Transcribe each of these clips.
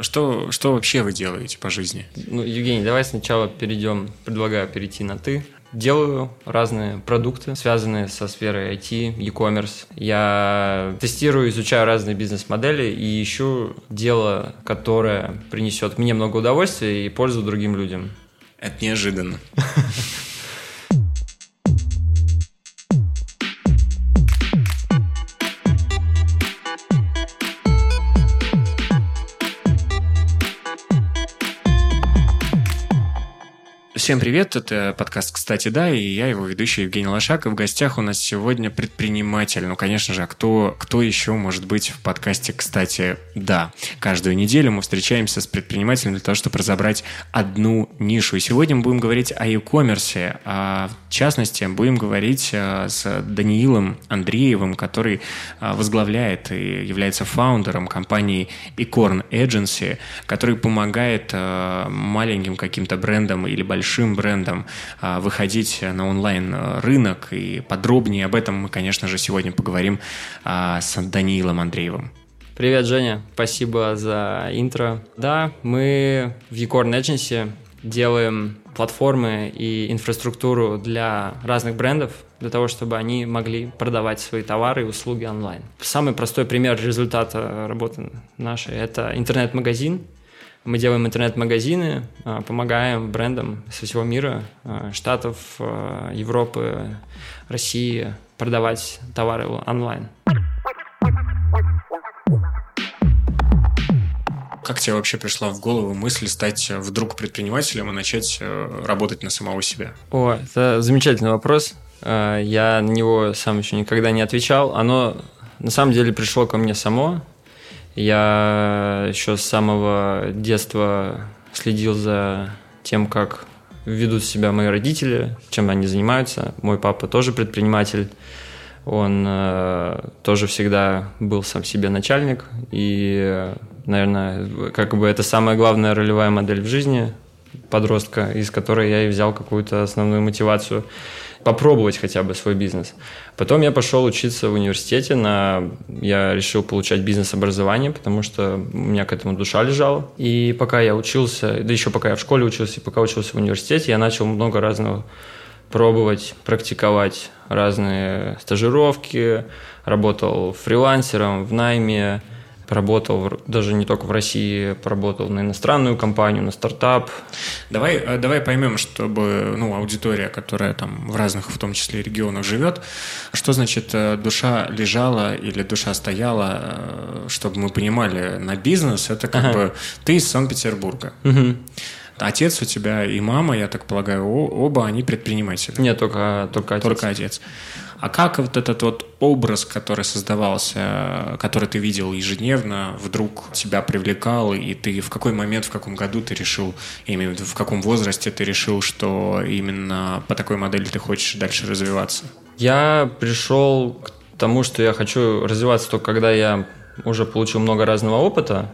Что, что вообще вы делаете по жизни? Ну, Евгений, давай сначала перейдем, предлагаю перейти на «ты». Делаю разные продукты, связанные со сферой IT, e-commerce. Я тестирую, изучаю разные бизнес-модели и ищу дело, которое принесет мне много удовольствия и пользу другим людям. Это неожиданно. Всем привет, это подкаст «Кстати, да», и я его ведущий Евгений Лошак, и в гостях у нас сегодня предприниматель. Ну, конечно же, а кто, кто еще может быть в подкасте «Кстати, да». Каждую неделю мы встречаемся с предпринимателем для того, чтобы разобрать одну нишу. И сегодня мы будем говорить о e-commerce, а в частности, будем говорить а, с Даниилом Андреевым, который а, возглавляет и является фаундером компании Ecorn Agency, который помогает а, маленьким каким-то брендам или большим большим брендом а, выходить на онлайн-рынок. И подробнее об этом мы, конечно же, сегодня поговорим а, с Даниилом Андреевым. Привет, Женя. Спасибо за интро. Да, мы в Unicorn Agency делаем платформы и инфраструктуру для разных брендов, для того, чтобы они могли продавать свои товары и услуги онлайн. Самый простой пример результата работы нашей – это интернет-магазин, мы делаем интернет-магазины, а, помогаем брендам со всего мира, а, Штатов, а, Европы, России продавать товары онлайн. Как тебе вообще пришла в голову мысль стать вдруг предпринимателем и начать э, работать на самого себя? О, это замечательный вопрос. Я на него сам еще никогда не отвечал. Оно на самом деле пришло ко мне само. Я еще с самого детства следил за тем, как ведут себя мои родители, чем они занимаются. Мой папа тоже предприниматель. Он э, тоже всегда был сам себе начальник. И, наверное, как бы это самая главная ролевая модель в жизни подростка, из которой я и взял какую-то основную мотивацию попробовать хотя бы свой бизнес. Потом я пошел учиться в университете, на... я решил получать бизнес-образование, потому что у меня к этому душа лежала. И пока я учился, да еще пока я в школе учился, и пока учился в университете, я начал много разного пробовать, практиковать разные стажировки, работал фрилансером в найме, Поработал даже не только в России, поработал на иностранную компанию, на стартап. Давай, э, давай поймем, чтобы ну, аудитория, которая там в разных, в том числе регионах живет, что значит э, душа лежала или душа стояла, э, чтобы мы понимали, на бизнес это как ага. бы ты из Санкт-Петербурга. Угу. Отец у тебя и мама, я так полагаю, оба они предприниматели. Нет, только, только отец. Только отец. А как вот этот вот образ, который создавался, который ты видел ежедневно, вдруг тебя привлекал, и ты в какой момент, в каком году ты решил, именно в каком возрасте ты решил, что именно по такой модели ты хочешь дальше развиваться? Я пришел к тому, что я хочу развиваться только когда я уже получил много разного опыта,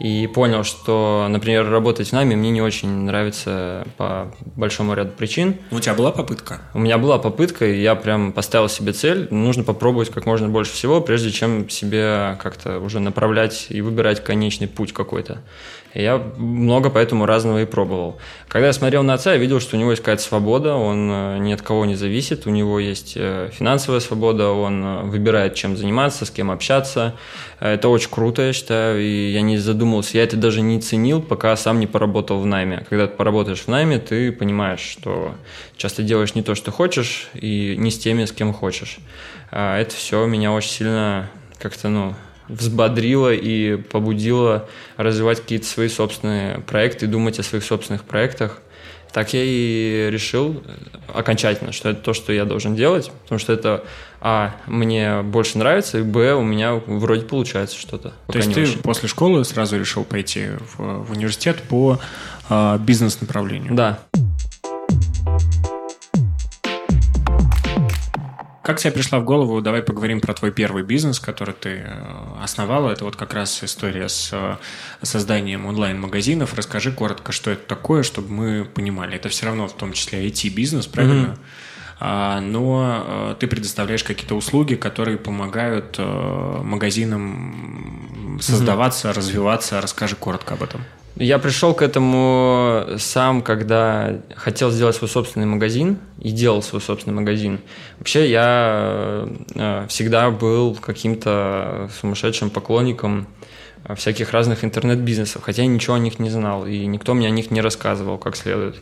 и понял, что, например, работать в нами мне не очень нравится по большому ряду причин. У тебя была попытка? У меня была попытка, и я прям поставил себе цель. Нужно попробовать как можно больше всего, прежде чем себе как-то уже направлять и выбирать конечный путь какой-то. Я много поэтому разного и пробовал. Когда я смотрел на отца, я видел, что у него есть какая-то свобода, он э, ни от кого не зависит, у него есть э, финансовая свобода, он э, выбирает, чем заниматься, с кем общаться. Это очень круто, я считаю, и я не задумывался, я это даже не ценил, пока сам не поработал в найме. Когда ты поработаешь в найме, ты понимаешь, что часто делаешь не то, что хочешь, и не с теми, с кем хочешь. А это все меня очень сильно как-то, ну, взбодрило и побудило развивать какие-то свои собственные проекты, думать о своих собственных проектах. Так я и решил окончательно, что это то, что я должен делать, потому что это, а, мне больше нравится, и, б, у меня вроде получается что-то. То есть ты очень. после школы сразу решил пойти в, в университет по а, бизнес-направлению? Да. Как тебе пришла в голову, давай поговорим про твой первый бизнес, который ты э, основала. Это вот как раз история с э, созданием онлайн-магазинов. Расскажи коротко, что это такое, чтобы мы понимали. Это все равно в том числе IT-бизнес, правильно? а, но ты предоставляешь какие-то услуги, которые помогают магазинам создаваться, mm-hmm. развиваться. Расскажи коротко об этом. Я пришел к этому сам, когда хотел сделать свой собственный магазин и делал свой собственный магазин. Вообще я э, всегда был каким-то сумасшедшим поклонником всяких разных интернет-бизнесов, хотя я ничего о них не знал, и никто мне о них не рассказывал как следует.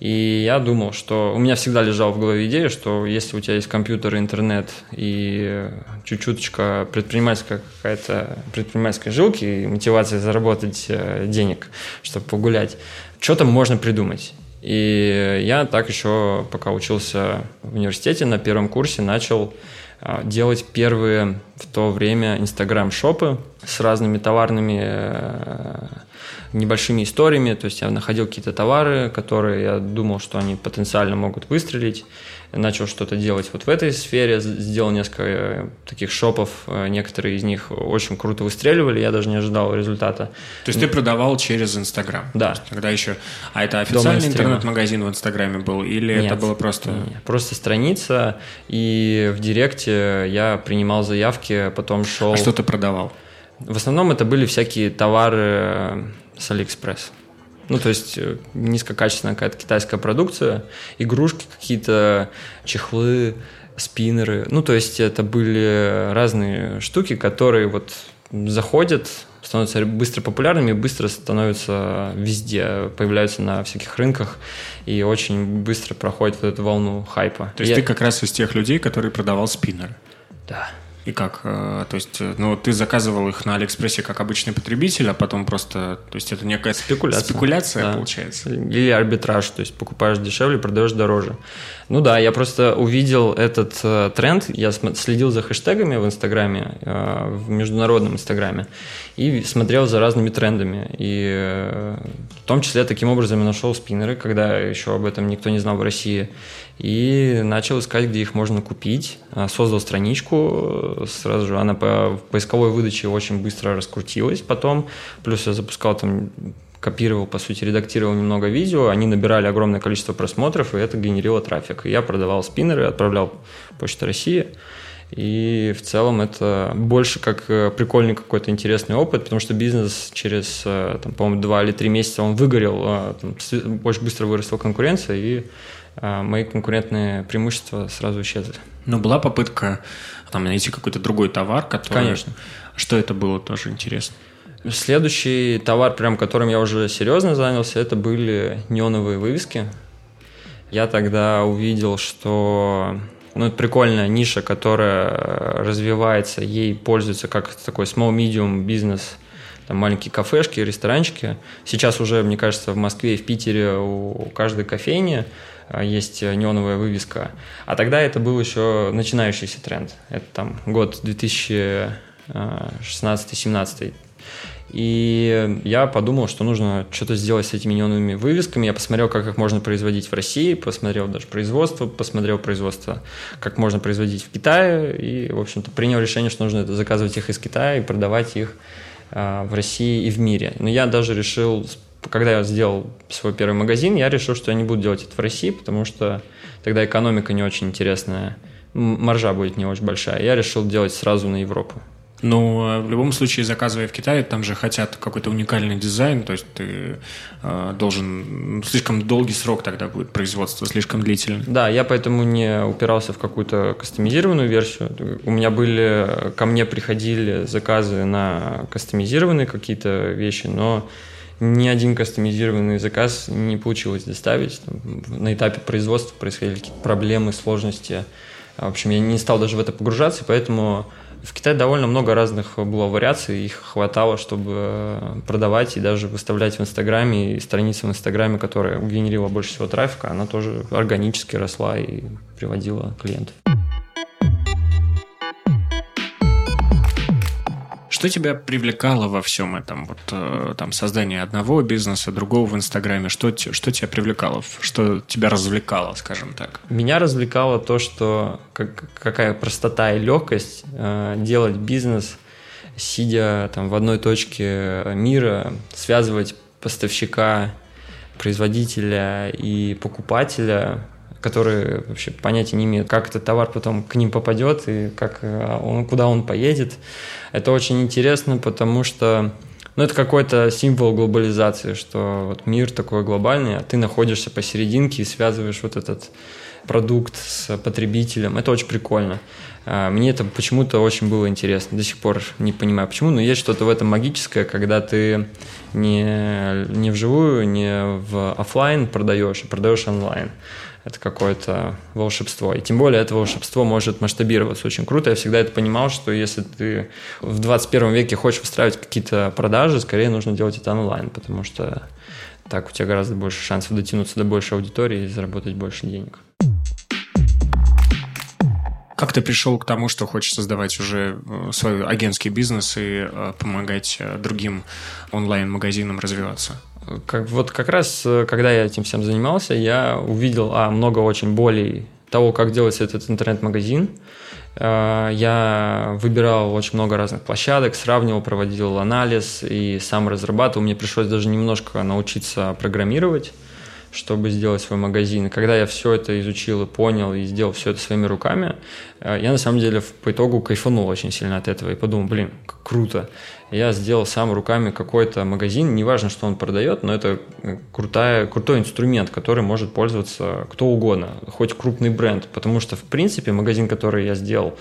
И я думал, что у меня всегда лежала в голове идея, что если у тебя есть компьютер, интернет и чуть-чуточка предпринимательская какая-то предпринимательской жилки и мотивация заработать э, денег, чтобы погулять, что-то можно придумать. И я так еще, пока учился в университете, на первом курсе начал а, делать первые в то время инстаграм-шопы с разными товарными э, небольшими историями, то есть я находил какие-то товары, которые я думал, что они потенциально могут выстрелить, начал что-то делать вот в этой сфере, сделал несколько э, таких шопов, э, некоторые из них очень круто выстреливали, я даже не ожидал результата. То есть ты продавал через Инстаграм? Да. Тогда еще... А это официальный интернет-магазин в Инстаграме был или нет, это было просто... Нет, просто страница, и в Директе я принимал заявки, потом шел... А что ты продавал? В основном это были всякие товары э, с Алиэкспресс. Ну, то есть э, низкокачественная какая-то китайская продукция, игрушки какие-то, чехлы, спиннеры. Ну, то есть это были разные штуки, которые вот заходят, становятся быстро популярными, быстро становятся везде, появляются на всяких рынках и очень быстро проходят вот эту волну хайпа. То есть Я... ты как раз из тех людей, которые продавал спиннеры? Да. И как? Э, то есть, э, ну, ты заказывал их на Алиэкспрессе как обычный потребитель, а потом просто, то есть, это некая спекуляция, спекуляция да. получается? Или арбитраж, то есть, покупаешь дешевле, продаешь дороже. Ну да, я просто увидел этот э, тренд, я следил за хэштегами в Инстаграме, э, в международном Инстаграме, и смотрел за разными трендами. И э, в том числе таким образом я нашел спиннеры, когда еще об этом никто не знал в России и начал искать, где их можно купить. А, создал страничку, сразу же она по поисковой выдаче очень быстро раскрутилась потом, плюс я запускал там копировал, по сути, редактировал немного видео, они набирали огромное количество просмотров, и это генерило трафик. Я продавал спиннеры, отправлял Почта России, и в целом это больше как э, прикольный какой-то интересный опыт, потому что бизнес через, э, там, по-моему, два или три месяца он выгорел, а, там, очень быстро выросла конкуренция, и мои конкурентные преимущества сразу исчезли. Но была попытка там найти какой-то другой товар, который... Конечно. Что это было, тоже интересно. Следующий товар, прям которым я уже серьезно занялся, это были неоновые вывески. Я тогда увидел, что ну, это прикольная ниша, которая развивается, ей пользуется как такой small-medium бизнес, там маленькие кафешки, ресторанчики. Сейчас уже, мне кажется, в Москве и в Питере у каждой кофейни а, есть неоновая вывеска. А тогда это был еще начинающийся тренд. Это там год 2016-17. И я подумал, что нужно что-то сделать с этими неоновыми вывесками. Я посмотрел, как их можно производить в России, посмотрел даже производство, посмотрел производство, как можно производить в Китае. И, в общем-то, принял решение, что нужно заказывать их из Китая и продавать их в России и в мире. Но я даже решил когда я сделал свой первый магазин, я решил, что я не буду делать это в России, потому что тогда экономика не очень интересная, маржа будет не очень большая. Я решил делать сразу на Европу. Ну, а в любом случае, заказывая в Китае, там же хотят какой-то уникальный дизайн, то есть ты э, должен... Слишком долгий срок тогда будет производство, слишком длительный. Да, я поэтому не упирался в какую-то кастомизированную версию. У меня были... Ко мне приходили заказы на кастомизированные какие-то вещи, но ни один кастомизированный заказ не получилось доставить. На этапе производства происходили какие-то проблемы, сложности. В общем, я не стал даже в это погружаться, поэтому в Китае довольно много разных было вариаций, их хватало, чтобы продавать и даже выставлять в Инстаграме, и страница в Инстаграме, которая генерила больше всего трафика, она тоже органически росла и приводила клиентов. Что тебя привлекало во всем этом? Вот э, там создание одного бизнеса, другого в Инстаграме. Что, что тебя привлекало? Что тебя развлекало, скажем так? Меня развлекало то, что как, какая простота и легкость э, делать бизнес, сидя там в одной точке мира, связывать поставщика, производителя и покупателя которые вообще понятия не имеют, как этот товар потом к ним попадет и как э, он, куда он поедет. Это очень интересно, потому что ну, это какой-то символ глобализации, что вот мир такой глобальный, а ты находишься посерединке и связываешь вот этот продукт с потребителем. Это очень прикольно. А, мне это почему-то очень было интересно. До сих пор не понимаю почему, но есть что-то в этом магическое, когда ты не, не вживую, не в офлайн продаешь, а продаешь онлайн. Это какое-то волшебство. И тем более это волшебство может масштабироваться очень круто. Я всегда это понимал, что если ты в 21 веке хочешь выстраивать какие-то продажи, скорее нужно делать это онлайн, потому что так у тебя гораздо больше шансов дотянуться до большей аудитории и заработать больше денег. Как ты пришел к тому, что хочешь создавать уже э, свой агентский бизнес и э, помогать э, другим онлайн-магазинам развиваться? Как, вот как раз, когда я этим всем занимался, я увидел а, много очень болей того, как делается этот интернет-магазин. Я выбирал очень много разных площадок, сравнивал, проводил анализ и сам разрабатывал. Мне пришлось даже немножко научиться программировать чтобы сделать свой магазин. Когда я все это изучил и понял, и сделал все это своими руками, э, я на самом деле по итогу кайфанул очень сильно от этого и подумал, блин, круто я сделал сам руками какой-то магазин, неважно, что он продает, но это э, крутая, крутой инструмент, который может пользоваться кто угодно, хоть крупный бренд, потому что, в принципе, магазин, который я сделал,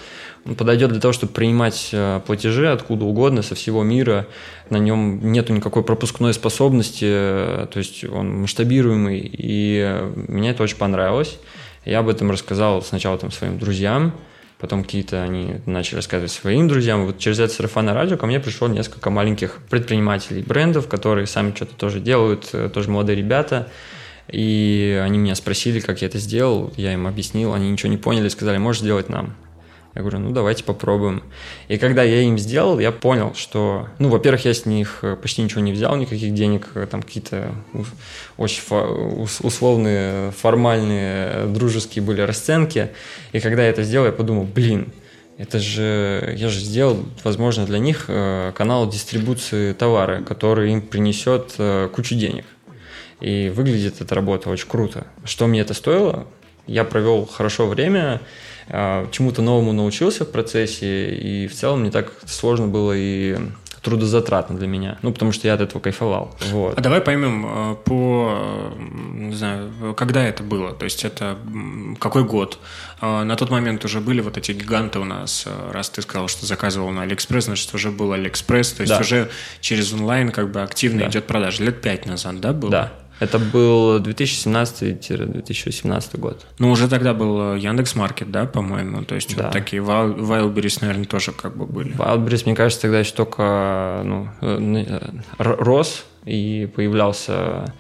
он подойдет для того, чтобы принимать э, платежи откуда угодно, со всего мира, на нем нету никакой пропускной способности, э, то есть он масштабируемый, и мне это очень понравилось. Я об этом рассказал сначала там своим друзьям, потом какие-то они начали рассказывать своим друзьям. Вот через это сарафанное радио ко мне пришло несколько маленьких предпринимателей, брендов, которые сами что-то тоже делают, э, тоже молодые ребята. И они меня спросили, как я это сделал. Я им объяснил, они ничего не поняли, сказали, можешь сделать нам. Я говорю, ну давайте попробуем. И когда я им сделал, я понял, что, ну, во-первых, я с них э, почти ничего не взял, никаких денег, э, там какие-то очень условные, формальные, дружеские были расценки. И когда я это сделал, я подумал, блин, это же, я же сделал, возможно, для них э, канал дистрибуции товара, который им принесет кучу денег. И выглядит эта работа очень круто. Что мне это стоило? Я провел хорошо время, чему-то новому научился в процессе, и в целом не так сложно было и трудозатратно для меня. Ну, потому что я от этого кайфовал. Вот. А давай поймем а, по, не знаю, когда это было? То есть это какой год? А, на тот момент уже были вот эти гиганты у нас. Раз ты сказал, что заказывал на Алиэкспресс, значит, уже был Алиэкспресс. То есть да. уже через онлайн как бы активно да. идет продажа. Лет пять назад, да, было? Да. Это был 2017-2018 год. Ну, уже тогда был э, Яндекс Маркет, да, по-моему? То есть да. вот такие Wildberries, наверное, тоже как бы были. Wildberries, мне кажется, тогда еще только ну, э, э, рос и появлялся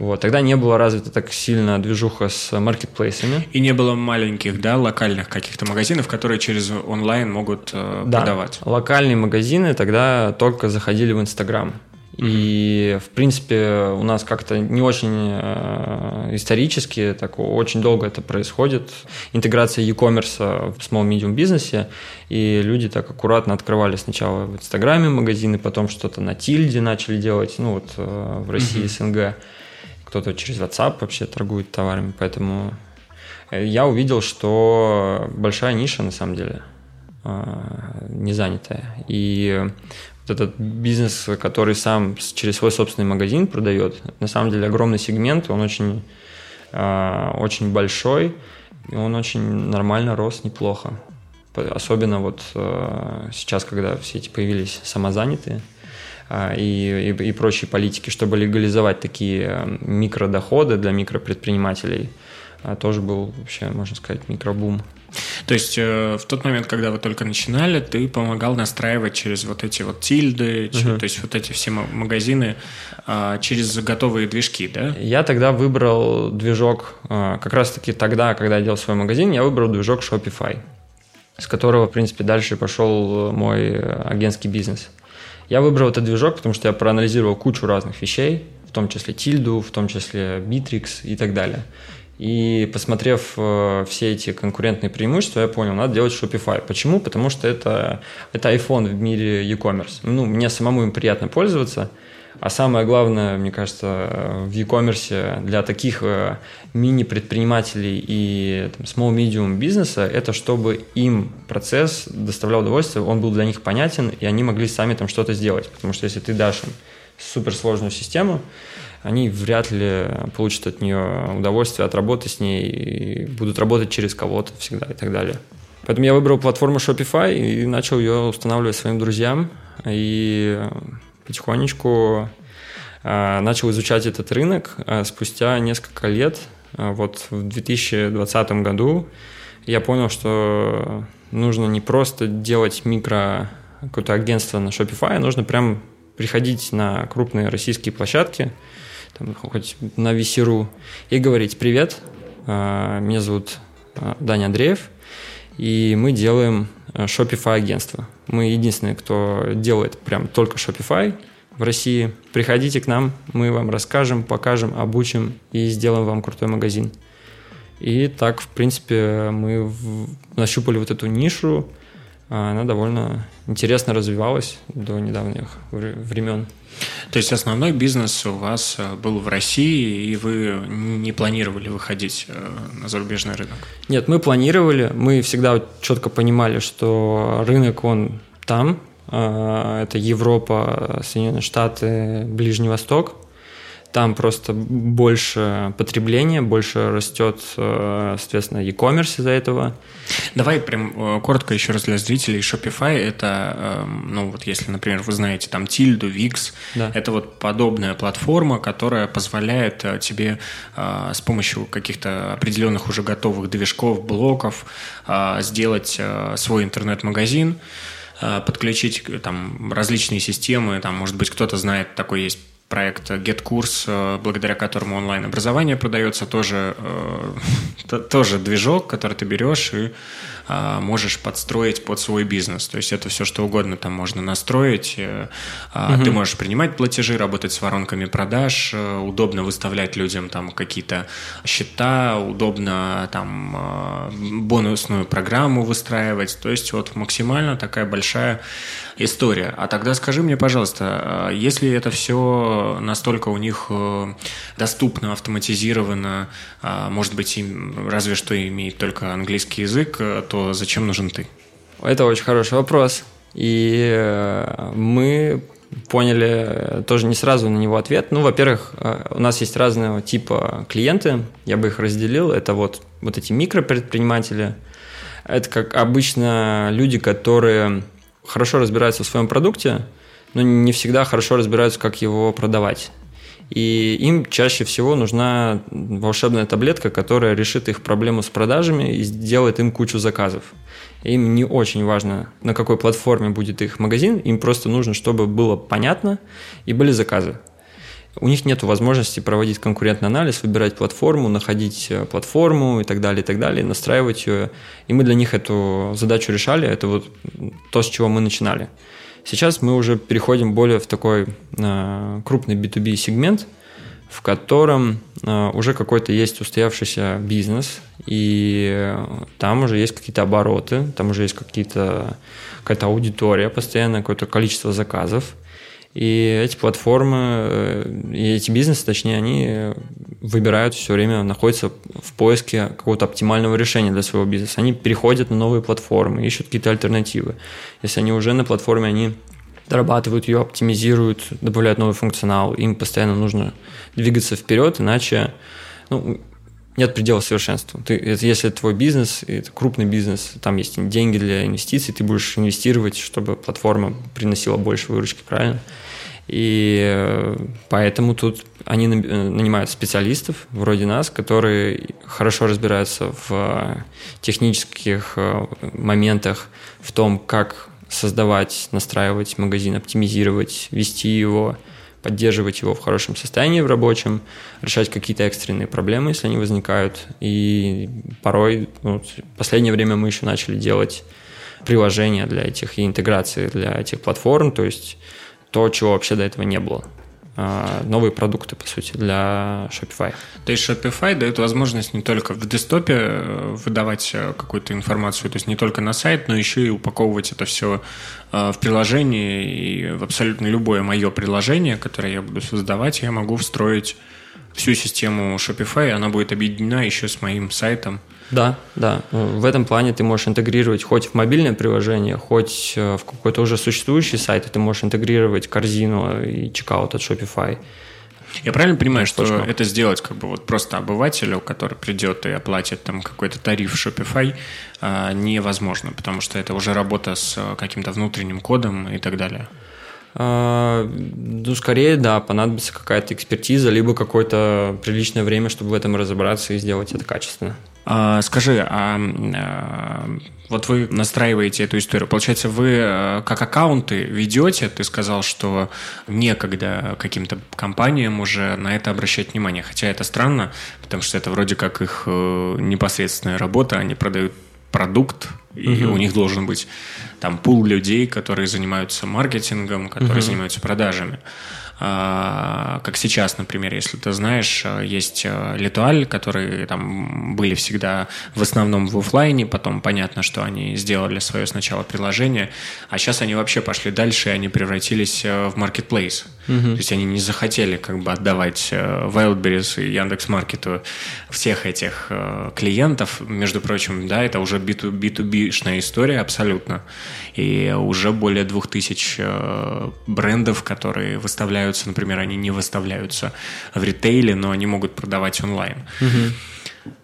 вот. Тогда не было развита так сильно движуха с маркетплейсами. И не было маленьких, да, локальных каких-то магазинов, которые через онлайн могут э, да. продавать. Локальные магазины тогда только заходили в Инстаграм. И, в принципе, у нас как-то не очень э, исторически, так очень долго это происходит. Интеграция e-commerce в small-medium бизнесе, и люди так аккуратно открывали сначала в Инстаграме магазины, потом что-то на Тильде начали делать, ну вот э, в России, СНГ. Кто-то через WhatsApp вообще торгует товарами, поэтому э, я увидел, что большая ниша на самом деле не занятая. И этот бизнес, который сам через свой собственный магазин продает, на самом деле огромный сегмент, он очень, а, очень большой, и он очень нормально рос, неплохо. Особенно вот а, сейчас, когда все эти появились самозанятые а, и, и, и прочие политики, чтобы легализовать такие микродоходы для микропредпринимателей, тоже был вообще, можно сказать, микробум. То есть э, в тот момент, когда вы только начинали, ты помогал настраивать через вот эти вот тильды, угу. через, то есть вот эти все магазины э, через готовые движки, да? Я тогда выбрал движок, э, как раз-таки тогда, когда я делал свой магазин, я выбрал движок Shopify, с которого, в принципе, дальше пошел мой агентский бизнес. Я выбрал этот движок, потому что я проанализировал кучу разных вещей, в том числе тильду, в том числе Bittrex и так далее. И посмотрев э, все эти конкурентные преимущества, я понял, надо делать Shopify. Почему? Потому что это, это iPhone в мире e-commerce. Ну, мне самому им приятно пользоваться. А самое главное, мне кажется, в e-commerce для таких э, мини-предпринимателей и там, small-medium бизнеса, это чтобы им процесс доставлял удовольствие, он был для них понятен, и они могли сами там что-то сделать. Потому что если ты дашь им суперсложную систему, они вряд ли получат от нее удовольствие от работы с ней и будут работать через кого-то всегда и так далее. Поэтому я выбрал платформу Shopify и начал ее устанавливать своим друзьям. И потихонечку а, начал изучать этот рынок. А спустя несколько лет, а, вот в 2020 году, я понял, что нужно не просто делать микро какое-то агентство на Shopify, а нужно прям приходить на крупные российские площадки, там, хоть на Весеру, и говорить «Привет, меня зовут Даня Андреев, и мы делаем Shopify агентство. Мы единственные, кто делает прям только Shopify – в России. Приходите к нам, мы вам расскажем, покажем, обучим и сделаем вам крутой магазин. И так, в принципе, мы нащупали вот эту нишу. А она довольно интересно развивалась до недавних времен. То есть основной бизнес у вас э, был в России, и вы не планировали выходить э, на зарубежный рынок? Нет, мы планировали. Мы всегда четко понимали, что рынок, он там, а, это Европа, Соединенные Штаты, Ближний Восток. Там просто больше потребления, больше растет, э, соответственно, e-commerce из-за этого. Давай прям э, коротко еще раз для зрителей. Shopify – это, эм, ну вот если, например, вы знаете там Tildo, Wix, да. это вот подобная платформа, которая позволяет э, тебе с помощью каких-то определенных уже готовых движков, блоков сделать свой интернет-магазин, подключить там различные системы, там, может быть, кто-то знает, такой есть проект GetCourse, э, благодаря которому онлайн-образование продается, тоже, э, тоже движок, который ты берешь и а, можешь подстроить под свой бизнес. То есть это все, что угодно там можно настроить. Угу. Ты можешь принимать платежи, работать с воронками продаж, удобно выставлять людям там какие-то счета, удобно там бонусную программу выстраивать. То есть вот максимально такая большая история. А тогда скажи мне, пожалуйста, а, если это все настолько у них э, доступно, автоматизировано, а, может быть, им разве что имеет только английский язык, э, то зачем нужен ты? Это очень хороший вопрос. И э, мы поняли тоже не сразу на него ответ. Ну, во-первых, у нас есть разного типа клиенты, я бы их разделил. Это вот, вот эти микропредприниматели. Это как обычно люди, которые хорошо разбираются в своем продукте, но не всегда хорошо разбираются, как его продавать. И им чаще всего нужна волшебная таблетка, которая решит их проблему с продажами и сделает им кучу заказов. Им не очень важно, на какой платформе будет их магазин, им просто нужно, чтобы было понятно и были заказы. У них нет возможности проводить конкурентный анализ, выбирать платформу, находить э, платформу и так далее, и так далее, настраивать ее. И мы для них эту задачу решали. Это вот то, с чего мы начинали. Сейчас мы уже переходим более в такой э, крупный B2B сегмент, в котором э, уже какой-то есть устоявшийся бизнес, и там уже есть какие-то обороты, там уже есть какие-то, какая-то аудитория постоянно, какое-то количество заказов. И эти платформы, э, и эти бизнесы, точнее, они выбирают все время, находятся в поиске какого-то оптимального решения для своего бизнеса. Они переходят на новые платформы, ищут какие-то альтернативы. Если они уже на платформе, они дорабатывают ее, оптимизируют, добавляют новый функционал. Им постоянно нужно двигаться вперед, иначе ну, нет предела совершенству. Ты, если это твой бизнес, это крупный бизнес, там есть деньги для инвестиций, ты будешь инвестировать, чтобы платформа приносила больше выручки, правильно? И э, поэтому тут они э, нанимают специалистов вроде нас, которые хорошо разбираются в технических э, моментах, в том, как создавать, настраивать магазин, оптимизировать, вести его, поддерживать его в хорошем состоянии в рабочем, решать какие-то экстренные проблемы, если они возникают. И порой, ну, в последнее время мы еще начали делать приложения для этих и интеграции для этих платформ, то есть то, чего вообще до этого не было. А, новые продукты, по сути, для Shopify. То есть Shopify дает возможность не только в десктопе э, выдавать э, какую-то информацию, то есть не только на сайт, но еще и упаковывать это все э, в приложение, и в абсолютно любое мое приложение, которое я буду создавать, я могу встроить всю систему Shopify, она будет объединена еще с моим сайтом. Да, да. В этом плане ты можешь интегрировать хоть в мобильное приложение, хоть э, в какой-то уже существующий сайт, и ты можешь интегрировать корзину и чекаут от Shopify. Я правильно понимаю, что Точно. это сделать как бы вот просто обывателю, который придет и оплатит там какой-то тариф Shopify, а, невозможно, потому что это уже работа с э, каким-то внутренним кодом и так далее. А, ну, скорее, да, понадобится какая-то экспертиза, либо какое-то приличное время, чтобы в этом разобраться и сделать это качественно. А, скажи, а, а вот вы настраиваете эту историю. Получается, вы а, как аккаунты ведете, ты сказал, что некогда каким-то компаниям уже на это обращать внимание. Хотя это странно, потому что это вроде как их э, непосредственная работа, они продают продукт, и угу. у них должен быть там пул людей, которые занимаются маркетингом, которые угу. занимаются продажами. А, как сейчас, например, если ты знаешь, э, есть э, Литуаль, которые там были всегда в основном в офлайне, потом понятно, что они сделали свое сначала приложение, а сейчас они вообще пошли дальше, и они превратились э, в marketplace. Угу. То есть они не захотели как бы отдавать Wildberries и Яндекс.Маркету всех этих клиентов. Между прочим, да, это уже B2B-шная история абсолютно. И уже более двух тысяч брендов, которые выставляют выставляются, например, они не выставляются в ритейле, но они могут продавать онлайн. Угу.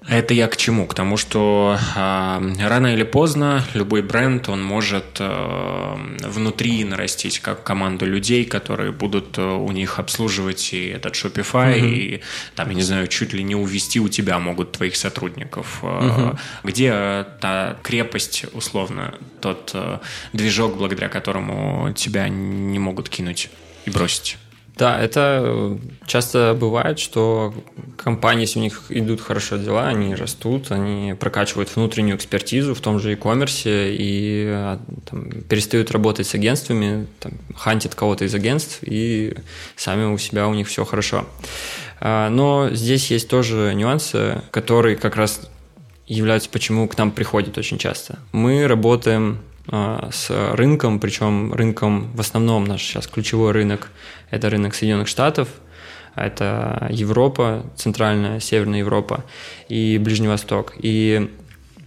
Это я к чему? К тому, что э, рано или поздно любой бренд, он может э, внутри нарастить как команду людей, которые будут э, у них обслуживать и этот Shopify, угу. и там, я не знаю, чуть ли не увести у тебя могут твоих сотрудников. Угу. Где та крепость, условно, тот э, движок, благодаря которому тебя не могут кинуть и бросить? Да, это часто бывает, что компании, если у них идут хорошо дела, они растут, они прокачивают внутреннюю экспертизу в том же e-commerce и а, там, перестают работать с агентствами, там, хантят кого-то из агентств, и сами у себя у них все хорошо. А, но здесь есть тоже нюансы, которые как раз являются, почему к нам приходят очень часто. Мы работаем с рынком, причем рынком в основном наш сейчас ключевой рынок – это рынок Соединенных Штатов, это Европа, Центральная, Северная Европа и Ближний Восток. И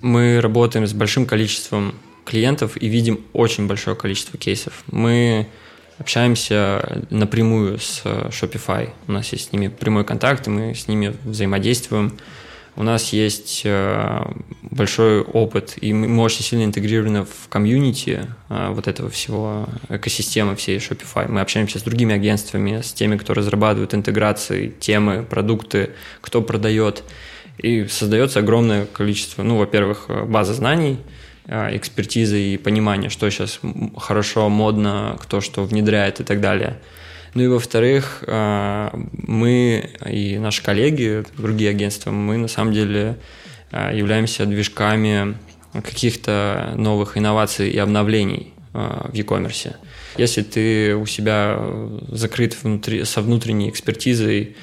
мы работаем с большим количеством клиентов и видим очень большое количество кейсов. Мы общаемся напрямую с Shopify. У нас есть с ними прямой контакт, и мы с ними взаимодействуем. У нас есть э, большой опыт, и мы очень сильно интегрированы в комьюнити э, вот этого всего экосистемы всей Shopify. Мы общаемся с другими агентствами, с теми, кто разрабатывает интеграции, темы, продукты, кто продает. И создается огромное количество, ну, во-первых, база знаний, э, экспертизы и понимания, что сейчас хорошо, модно, кто что внедряет и так далее – ну и во-вторых, а, мы и наши коллеги, другие агентства, мы на самом деле а, являемся движками каких-то новых инноваций и обновлений а, в e-commerce. Если ты у себя закрыт внутри, со внутренней экспертизой,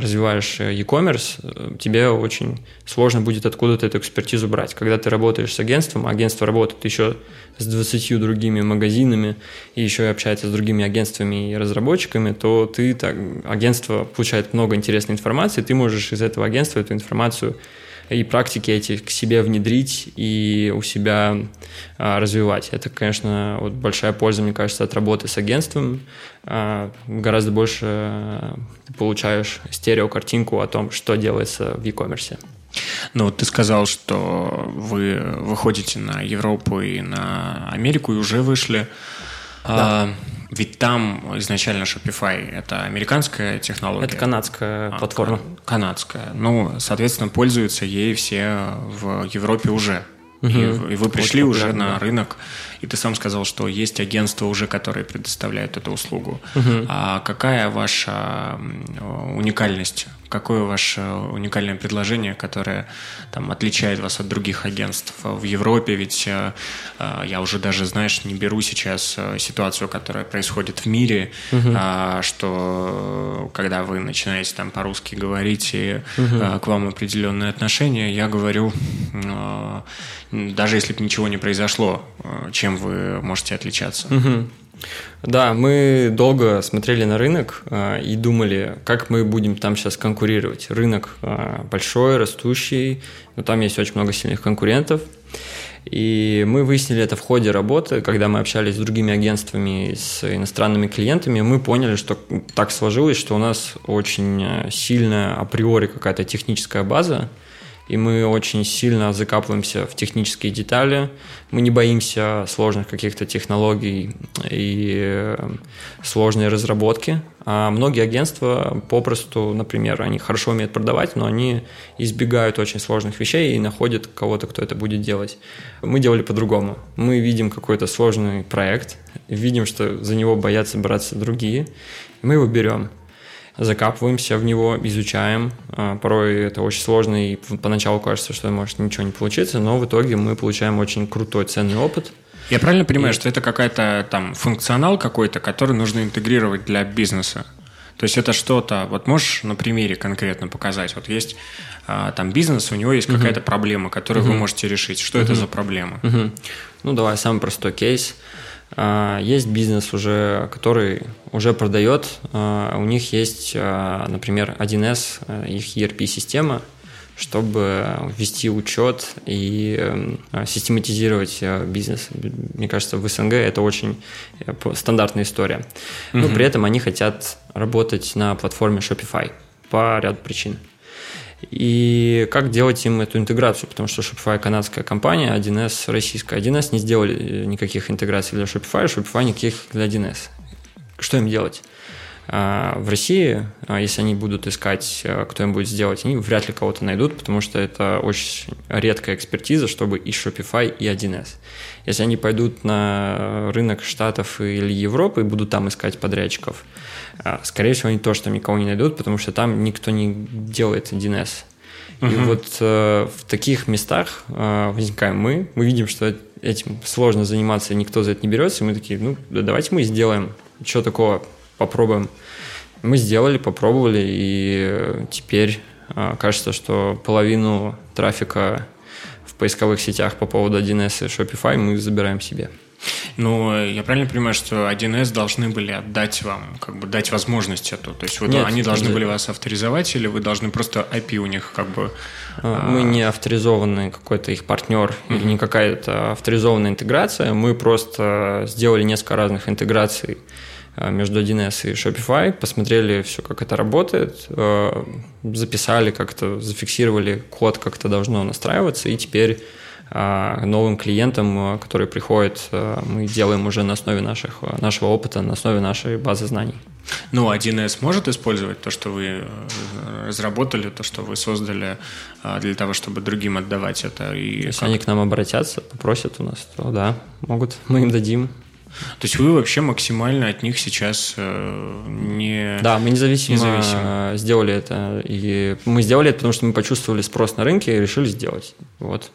развиваешь e-commerce, тебе очень сложно будет откуда-то эту экспертизу брать. Когда ты работаешь с агентством, агентство работает еще с 20 другими магазинами и еще и общается с другими агентствами и разработчиками, то ты так, агентство получает много интересной информации, ты можешь из этого агентства эту информацию и практики эти к себе внедрить и у себя а, развивать. Это, конечно, вот большая польза, мне кажется, от работы с агентством. А, гораздо больше а, ты получаешь стереокартинку о том, что делается в e-commerce. Ну, вот ты сказал, что вы выходите на Европу и на Америку и уже вышли. Да. А, ведь там изначально Shopify – это американская технология. Это канадская а, платформа. Канадская. Ну, соответственно, пользуются ей все в Европе уже. Угу. И, и вы пришли уже на да. рынок и ты сам сказал, что есть агентства уже, которые предоставляют эту услугу. Угу. А какая ваша уникальность какое ваше уникальное предложение, которое там, отличает вас от других агентств в Европе? Ведь э, э, я уже даже, знаешь, не беру сейчас э, ситуацию, которая происходит в мире, угу. что когда вы начинаете там по-русски говорить и угу. к вам определенные отношения, я говорю, даже если бы ничего не произошло, чем вы можете отличаться? Угу. Да, мы долго смотрели на рынок э, и думали, как мы будем там сейчас конкурировать. Рынок э, большой, растущий, но там есть очень много сильных конкурентов. И мы выяснили это в ходе работы, когда мы общались с другими агентствами, с иностранными клиентами, мы поняли, что так сложилось, что у нас очень э, сильная априори какая-то техническая база, и мы очень сильно закапываемся в технические детали. Мы не боимся сложных каких-то технологий и э, сложной разработки. А многие агентства попросту, например, они хорошо умеют продавать, но они избегают очень сложных вещей и находят кого-то, кто это будет делать. Мы делали по-другому. Мы видим какой-то сложный проект, видим, что за него боятся браться другие, мы его берем закапываемся в него, изучаем. А, порой это очень сложно, и поначалу кажется, что может ничего не получиться, но в итоге мы получаем очень крутой, ценный опыт. Я правильно понимаю, и... что это какая-то там функционал какой-то, который нужно интегрировать для бизнеса? То есть это что-то, вот можешь на примере конкретно показать? Вот есть а, там бизнес, у него есть какая-то проблема, которую uh вы можете решить. Что uh это за проблема? uh Ну, давай самый простой кейс. А, есть бизнес уже, который уже продает, а, у них есть, а, например, 1С, их ERP-система, чтобы ввести учет и систематизировать бизнес. Мне кажется, в СНГ это очень э, стандартная история. Но при этом они хотят работать на платформе Shopify по ряду причин. И как делать им эту интеграцию, потому что Shopify канадская компания, 1С российская. 1С не сделали никаких интеграций для Shopify, Shopify никаких для 1С. Что им делать? А, в России, а, если они будут искать, а, кто им будет сделать, они вряд ли кого-то найдут, потому что это очень редкая экспертиза, чтобы и Shopify, и 1С. Если они пойдут на рынок Штатов или Европы и будут там искать подрядчиков, скорее всего, они тоже там никого не найдут, потому что там никто не делает 1С. Uh-huh. И вот э, в таких местах э, возникаем мы, мы видим, что этим сложно заниматься, никто за это не берется, и мы такие, ну, давайте мы сделаем, что такого попробуем. Мы сделали, попробовали, и теперь а, кажется, что половину трафика в поисковых сетях по поводу 1С и Shopify мы забираем себе. Ну, я правильно понимаю, что 1С должны были отдать вам, как бы дать возможность эту? То есть вот Нет, они должны были вас авторизовать или вы должны просто IP у них как бы... А, мы не авторизованный какой-то их партнер mm-hmm. или не какая-то авторизованная интеграция, мы просто сделали несколько разных интеграций Э, между 1С и Shopify, посмотрели все, как это работает, э, записали как-то, зафиксировали код, как это должно настраиваться, и теперь э, новым клиентам, которые приходят, мы делаем уже на основе наших, нашего опыта, на основе нашей базы знаний. Ну, 1С может использовать то, что вы разработали, то, что вы создали для того, чтобы другим отдавать это? И Если как? они к нам обратятся, попросят у нас, то да, могут, мы им дадим. То есть вы вообще максимально от них сейчас э, не... Да, мы независимо, независимо сделали это. И мы сделали это, потому что мы почувствовали спрос на рынке и решили сделать. Вот.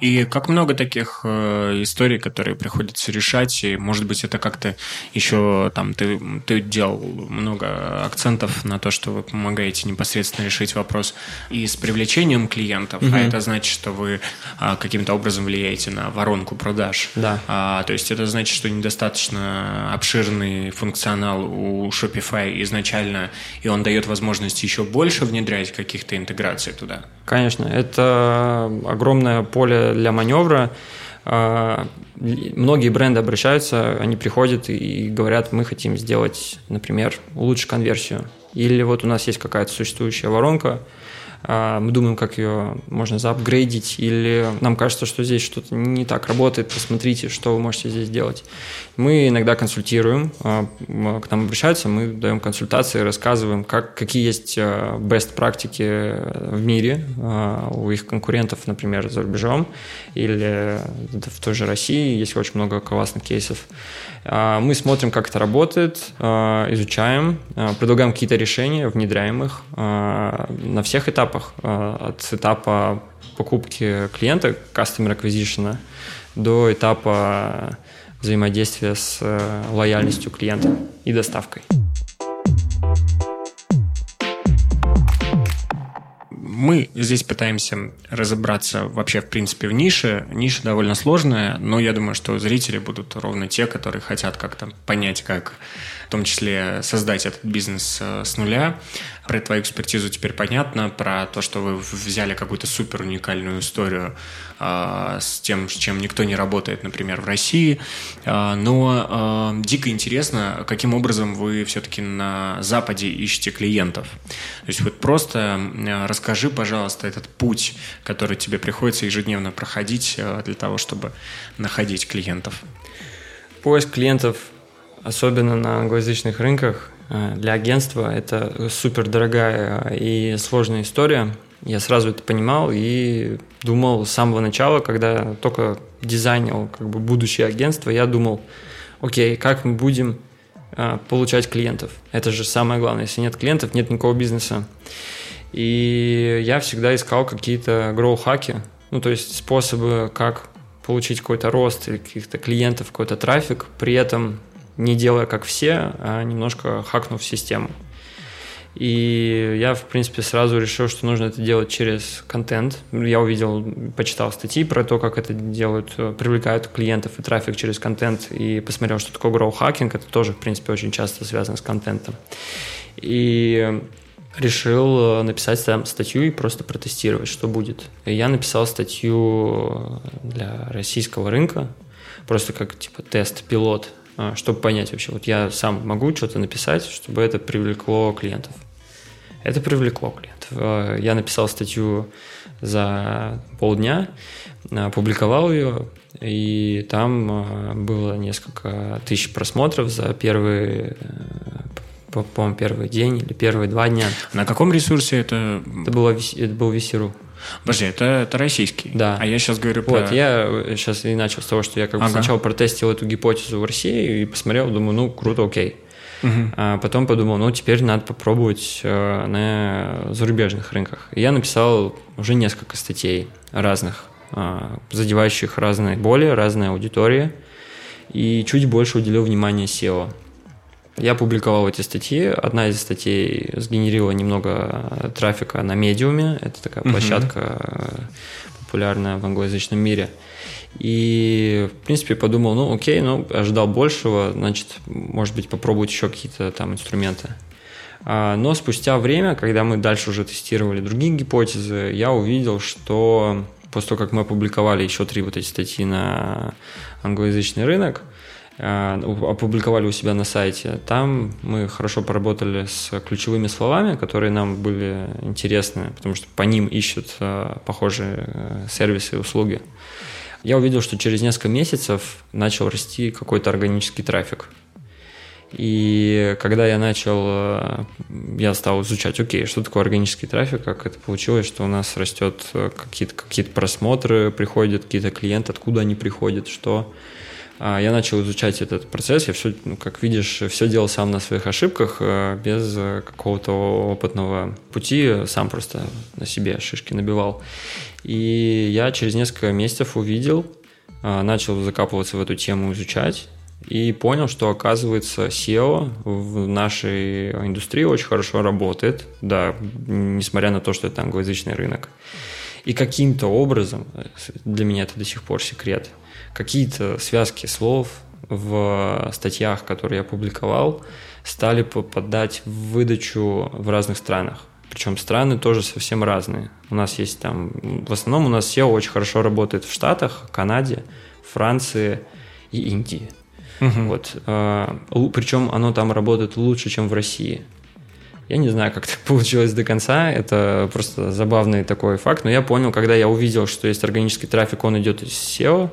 И как много таких э, историй, которые приходится решать, и, может быть, это как-то еще там ты, ты делал много акцентов на то, что вы помогаете непосредственно решить вопрос и с привлечением клиентов, угу. а это значит, что вы а, каким-то образом влияете на воронку продаж. Да. А, то есть это значит, что недостаточно обширный функционал у Shopify изначально, и он дает возможность еще больше внедрять каких-то интеграций туда. Конечно, это огромное поле для маневра. А, многие бренды обращаются, они приходят и говорят, мы хотим сделать, например, улучшить конверсию. Или вот у нас есть какая-то существующая воронка, а, мы думаем, как ее можно заапгрейдить, или нам кажется, что здесь что-то не так работает, посмотрите, что вы можете здесь делать. Мы иногда консультируем, а, к нам обращаются, мы даем консультации, рассказываем, как, какие есть а, best практики в мире у их конкурентов, например, за рубежом, или в той же России есть очень много классных кейсов. Мы смотрим, как это работает, изучаем, предлагаем какие-то решения, внедряем их на всех этапах. Э, от этапа покупки клиента, Customer Acquisition, до этапа взаимодействия с э, лояльностью клиента и доставкой. мы здесь пытаемся разобраться вообще, в принципе, в нише. Ниша довольно сложная, но я думаю, что зрители будут ровно те, которые хотят как-то понять, как в том числе создать этот бизнес э, с нуля. Про твою экспертизу теперь понятно, про то, что вы взяли какую-то супер уникальную историю э, с тем, с чем никто не работает, например, в России. Э, но дико интересно, каким образом вы все-таки на Западе ищете клиентов. То есть вот просто расскажи, пожалуйста, этот путь, который тебе приходится ежедневно проходить для того, чтобы находить клиентов. Поиск клиентов особенно на англоязычных рынках, э, для агентства это супер дорогая и сложная история. Я сразу это понимал и думал с самого начала, когда только дизайнил как бы будущее агентство, я думал, окей, как мы будем э, получать клиентов? Это же самое главное. Если нет клиентов, нет никакого бизнеса. И я всегда искал какие-то гроу-хаки, ну, то есть способы, как получить какой-то рост или каких-то клиентов, какой-то трафик, при этом не делая как все, а немножко хакнув систему. И я, в принципе, сразу решил, что нужно это делать через контент. Я увидел, почитал статьи про то, как это делают, привлекают клиентов и трафик через контент, и посмотрел, что такое grow hacking. Это тоже, в принципе, очень часто связано с контентом. И решил написать статью и просто протестировать, что будет. И я написал статью для российского рынка, просто как типа тест, пилот а, чтобы понять вообще, вот я сам могу что-то написать, чтобы это привлекло клиентов. Это привлекло клиентов. А, я написал статью за полдня, опубликовал ее, и там а, было несколько тысяч просмотров за первые по-моему, первый день или первые два дня. На каком ресурсе это? Это, было, это был VC.ru. Подожди, это, это российский. Да. А я сейчас говорю про... Вот, я сейчас и начал с того, что я как бы ага. сначала протестил эту гипотезу в России и посмотрел, думаю, ну, круто, окей. Угу. А потом подумал, ну, теперь надо попробовать э, на зарубежных рынках. И я написал уже несколько статей разных, э, задевающих разные боли, разные аудитории, и чуть больше уделил внимания SEO. Я публиковал эти статьи. Одна из статей сгенерила немного трафика на медиуме. Это такая uh-huh. площадка э, популярная в англоязычном мире. И, в принципе, подумал, ну, окей, ну, ожидал большего, значит, может быть, попробовать еще какие-то там инструменты. А, но спустя время, когда мы дальше уже тестировали другие гипотезы, я увидел, что после того, как мы опубликовали еще три вот эти статьи на англоязычный рынок, Э, опубликовали у себя на сайте. Там мы хорошо поработали с ключевыми словами, которые нам были интересны, потому что по ним ищут э, похожие э, сервисы и услуги. Я увидел, что через несколько месяцев начал расти какой-то органический трафик. И когда я начал, я стал изучать, окей, что такое органический трафик, как это получилось, что у нас растет какие-то какие просмотры, приходят какие-то клиенты, откуда они приходят, что а, я начал изучать этот процесс, я все, ну, как видишь, все делал сам на своих ошибках, э, без э, какого-то опытного пути, сам просто на себе шишки набивал. И я через несколько месяцев увидел, а, начал закапываться в эту тему, изучать, и понял, что, оказывается, SEO в нашей индустрии очень хорошо работает, да, несмотря на то, что это англоязычный рынок. И каким-то образом, э, для меня это до сих пор секрет – какие-то связки слов в статьях, которые я публиковал, стали попадать в выдачу в разных странах. Причем страны тоже совсем разные. У нас есть там, в основном у нас SEO очень хорошо работает в Штатах, Канаде, Франции и Индии. Угу. Вот, э, причем оно там работает лучше, чем в России. Я не знаю, как так получилось до конца, это просто забавный такой факт, но я понял, когда я увидел, что есть органический трафик, он идет из SEO,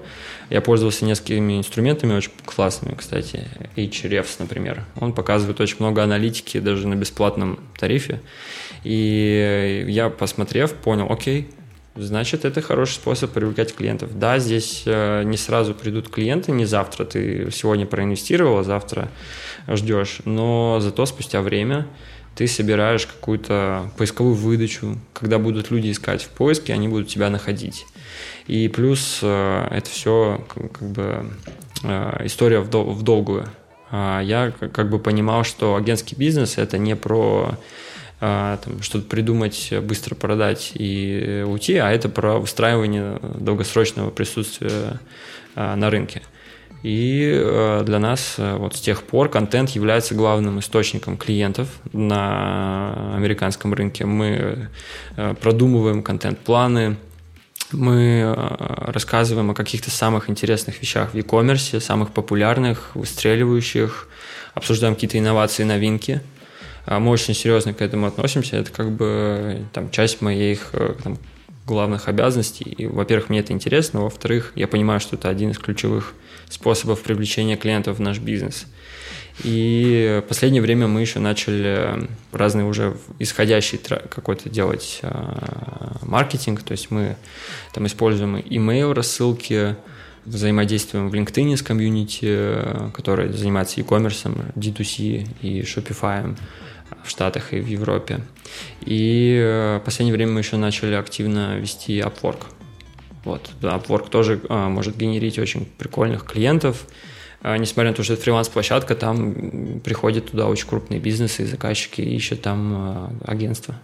я пользовался несколькими инструментами, очень классными, кстати, Hrefs, например. Он показывает очень много аналитики даже на бесплатном тарифе, и я, посмотрев, понял, окей, значит, это хороший способ привлекать клиентов. Да, здесь э, не сразу придут клиенты, не завтра. Ты сегодня проинвестировал, а завтра ждешь. Но зато спустя время ты собираешь какую-то поисковую выдачу. Когда будут люди искать в поиске, они будут тебя находить. И плюс э, это все как бы э, история в долгую. А я как бы понимал, что агентский бизнес это не про а, там, что-то придумать, быстро продать и уйти, а это про выстраивание долгосрочного присутствия на рынке. И для нас вот с тех пор контент является главным источником клиентов на американском рынке. Мы продумываем контент-планы, мы рассказываем о каких-то самых интересных вещах в e-commerce, самых популярных, выстреливающих, обсуждаем какие-то инновации, новинки – а мы очень серьезно к этому относимся. Это как бы там, часть моих э, там, главных обязанностей. И, во-первых, мне это интересно, во-вторых, я понимаю, что это один из ключевых способов привлечения клиентов в наш бизнес. И в последнее время мы еще начали разные уже исходящий какой-то делать а, маркетинг, то есть мы там используем email рассылки, взаимодействуем в LinkedIn с комьюнити, который занимается e-commerce, D2C и Shopify в Штатах и в Европе. И э, в последнее время мы еще начали активно вести Upwork. Вот, Upwork тоже а, может генерить очень прикольных клиентов. А, несмотря на то, что это фриланс-площадка, там приходят туда очень крупные бизнесы и заказчики ищут там а, агентство.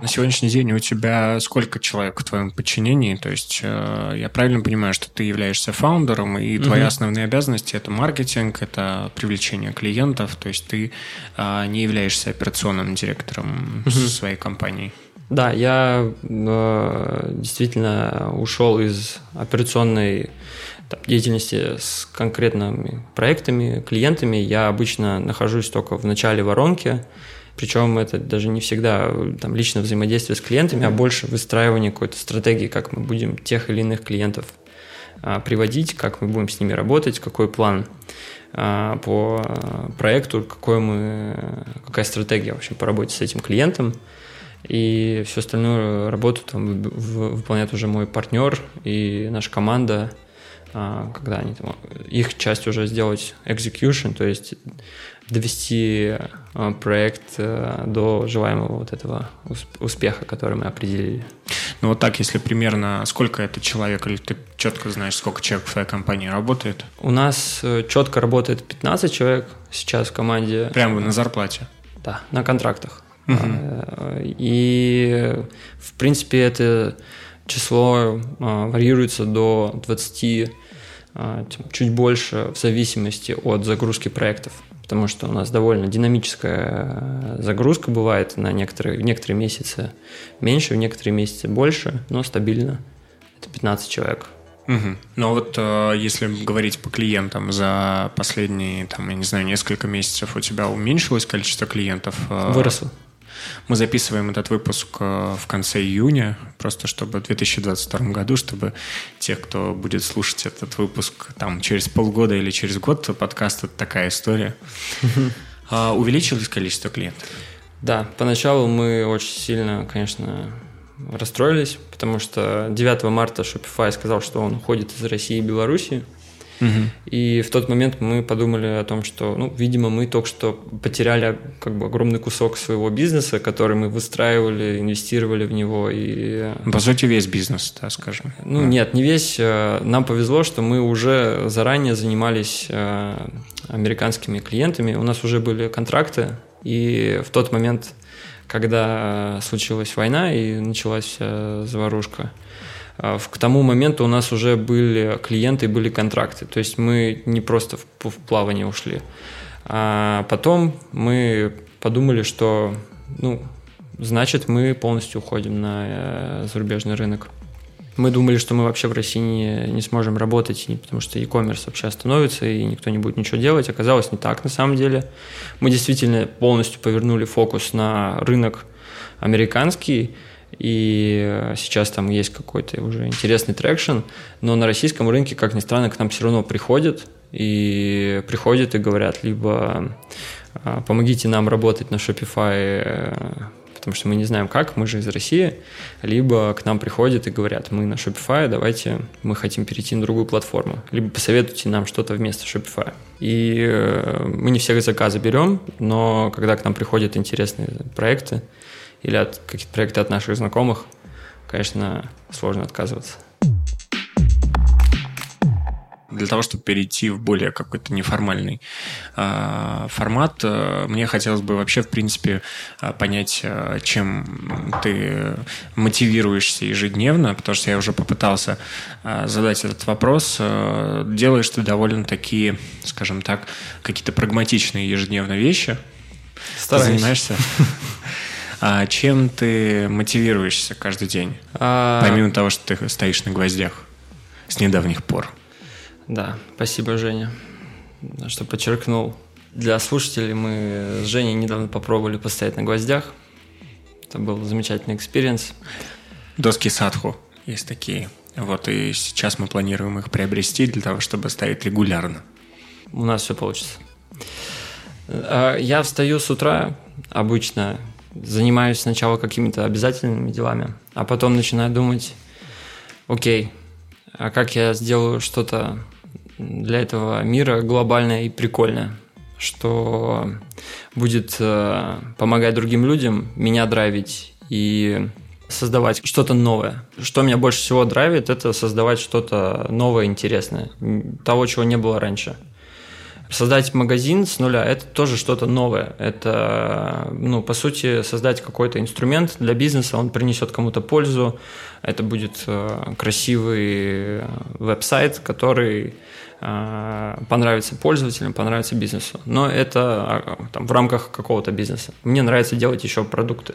На сегодняшний день у тебя сколько человек в твоем подчинении? То есть э, я правильно понимаю, что ты являешься фаундером, и твои основные обязанности это маркетинг, это привлечение клиентов, то есть ты э, не являешься операционным директором угу. своей компании. Да, я э, действительно ушел из операционной там, деятельности с конкретными проектами, клиентами. Я обычно нахожусь только в начале воронки, причем это даже не всегда там, личное взаимодействие с клиентами, а больше выстраивание какой-то стратегии, как мы будем тех или иных клиентов а, приводить, как мы будем с ними работать, какой план а, по проекту, какой мы, какая стратегия в общем, по работе с этим клиентом. И всю остальную работу там выполняет уже мой партнер и наша команда – а, когда они там, их часть уже сделать execution, то есть довести а, проект э, до желаемого вот этого успеха, который мы определили. Ну вот так, если примерно сколько это человек, или ты четко знаешь, сколько человек в твоей компании работает? У нас э, четко работает 15 человек сейчас в команде. Прямо на зарплате? Да, на контрактах. Угу. И, в принципе, это число а, варьируется до 20 а, чуть больше в зависимости от загрузки проектов, потому что у нас довольно динамическая загрузка бывает на некоторые, некоторые месяцы меньше, в некоторые месяцы больше, но стабильно. Это 15 человек. Угу. Но вот э, если говорить по клиентам, за последние, там, я не знаю, несколько месяцев у тебя уменьшилось количество клиентов? Э, Выросло. Мы записываем этот выпуск э, в конце июня, просто чтобы в 2022 году, чтобы тех, кто будет слушать этот выпуск там через полгода или через год, подкаст – это такая история. А увеличилось количество клиентов? Да, поначалу мы очень сильно, конечно, расстроились, потому что 9 марта Shopify сказал, что он уходит из России и Беларуси. И в тот момент мы подумали о том, что, ну, видимо, мы только что потеряли как бы огромный кусок своего бизнеса, который мы выстраивали, инвестировали в него. И... По сути, весь бизнес, да, скажем. Ну, да. нет, не весь. Э, нам повезло, что мы уже заранее занимались э, американскими клиентами, у нас уже были контракты, и в тот момент, когда случилась война и началась заварушка, к тому моменту у нас уже были клиенты, были контракты. То есть мы не просто в, в плавание ушли. А потом мы подумали, что, ну, значит, мы полностью уходим на э, зарубежный рынок. Мы думали, что мы вообще в России не, не сможем работать, потому что e-commerce вообще остановится, и никто не будет ничего делать. Оказалось не так на самом деле. Мы действительно полностью повернули фокус на рынок американский, и сейчас там есть какой-то уже интересный traction, но на российском рынке, как ни странно, к нам все равно приходят, и приходят и говорят либо «А, помогите нам работать на Shopify, э, потому что мы не знаем как, мы же из России, либо к нам приходят и говорят, мы на Shopify, давайте мы хотим перейти на другую платформу, либо посоветуйте нам что-то вместо Shopify. И э, мы не всех заказы берем, но когда к нам приходят интересные проекты или от какие-то проекты от наших знакомых, конечно, сложно отказываться для того, чтобы перейти в более какой-то неформальный э, формат, э, мне хотелось бы вообще, в принципе, э, понять, э, чем ты мотивируешься ежедневно, потому что я уже попытался э, задать этот вопрос. Э, делаешь ты довольно такие, скажем так, какие-то прагматичные ежедневные вещи. Стараюсь. Занимаешься? А чем ты мотивируешься каждый день? А... Помимо того, что ты стоишь на гвоздях с недавних пор. Да, спасибо, Женя, что подчеркнул. Для слушателей мы с Женей недавно попробовали постоять на гвоздях. Это был замечательный experience. Доски садху есть такие. Вот, и сейчас мы планируем их приобрести для того, чтобы стоять регулярно. У нас все получится. А, я встаю с утра, обычно занимаюсь сначала какими-то обязательными делами, а потом начинаю думать, окей, а как я сделаю что-то для этого мира глобальное и прикольное, что будет э, помогать другим людям, меня драйвить и создавать что-то новое. Что меня больше всего драйвит, это создавать что-то новое, интересное, того, чего не было раньше. Создать магазин с нуля – это тоже что-то новое. Это, ну, по сути, создать какой-то инструмент для бизнеса, он принесет кому-то пользу. Это будет э, красивый веб-сайт, который а, понравится пользователям, понравится бизнесу. Но это а, там, в рамках какого-то бизнеса. Мне нравится делать еще продукты.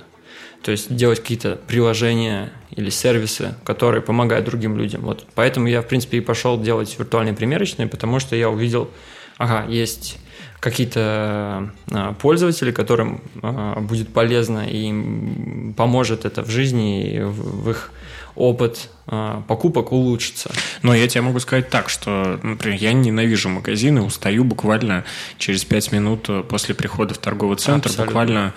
То есть делать какие-то приложения или сервисы, которые помогают другим людям. Вот поэтому я, в принципе, и пошел делать виртуальные примерочные, потому что я увидел, ага, есть какие-то а, пользователи, которым будет полезно и им поможет это в жизни и в их опыт а, покупок улучшится. Но я тебе могу сказать так, что, например, я ненавижу магазины, устаю буквально через 5 минут после прихода в торговый центр, Абсолютно. буквально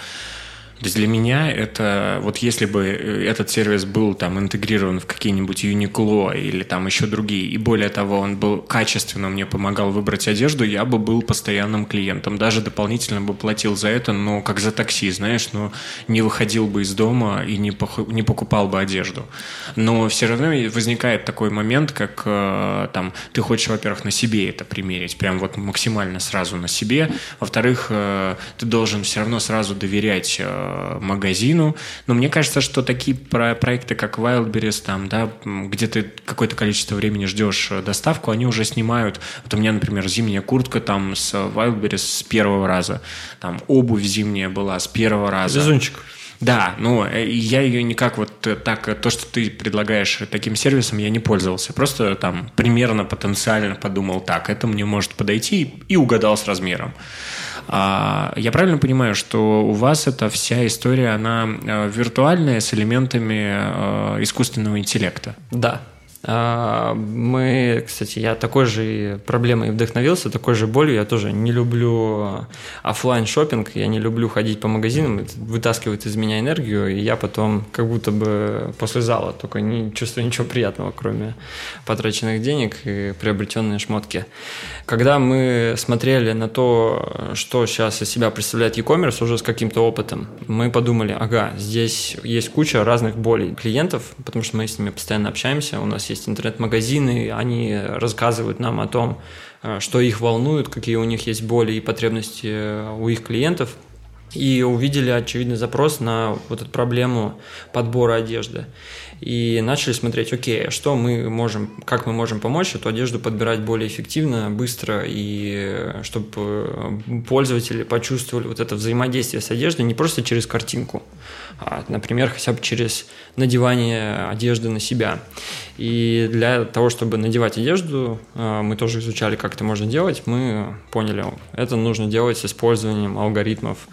то есть для меня это, вот если бы э, этот сервис был там интегрирован в какие-нибудь Uniqlo или там еще другие, и более того, он был качественно мне помогал выбрать одежду, я бы был постоянным клиентом. Даже дополнительно бы платил за это, но как за такси, знаешь, но не выходил бы из дома и не, не покупал бы одежду. Но все равно возникает такой момент, как э, там ты хочешь, во-первых, на себе это примерить, прям вот максимально сразу на себе. Во-вторых, э, ты должен все равно сразу доверять магазину. Но мне кажется, что такие про проекты, как Wildberries, там, да, где ты какое-то количество времени ждешь э, доставку, они уже снимают. Вот у меня, например, зимняя куртка там с Wildberries с первого раза. Там обувь зимняя была с первого раза. Везунчик. Да, но э, я ее никак вот э, так, то, что ты предлагаешь таким сервисом, я не пользовался. Просто там примерно потенциально подумал, так, это мне может подойти и угадал с размером. А, я правильно понимаю, что у вас эта вся история, она э, виртуальная с элементами э, искусственного интеллекта? Да, мы, кстати, я такой же проблемой вдохновился, такой же болью. Я тоже не люблю офлайн шопинг, я не люблю ходить по магазинам, это вытаскивает из меня энергию, и я потом как будто бы после зала только не чувствую ничего приятного, кроме потраченных денег и приобретенные шмотки. Когда мы смотрели на то, что сейчас из себя представляет e-commerce уже с каким-то опытом, мы подумали, ага, здесь есть куча разных болей клиентов, потому что мы с ними постоянно общаемся, у нас есть есть интернет-магазины, они рассказывают нам о том, э, что их волнует, какие у них есть боли и потребности э, у их клиентов. И увидели очевидный запрос на вот эту проблему подбора одежды. И начали смотреть, окей, что мы можем, как мы можем помочь эту одежду подбирать более эффективно, быстро, и э, чтобы пользователи почувствовали вот это взаимодействие с одеждой не просто через картинку, а, например, хотя бы через надевание одежды на себя. И для того, чтобы надевать одежду, а, мы тоже изучали, как это можно делать. Мы поняли, это нужно делать с использованием алгоритмов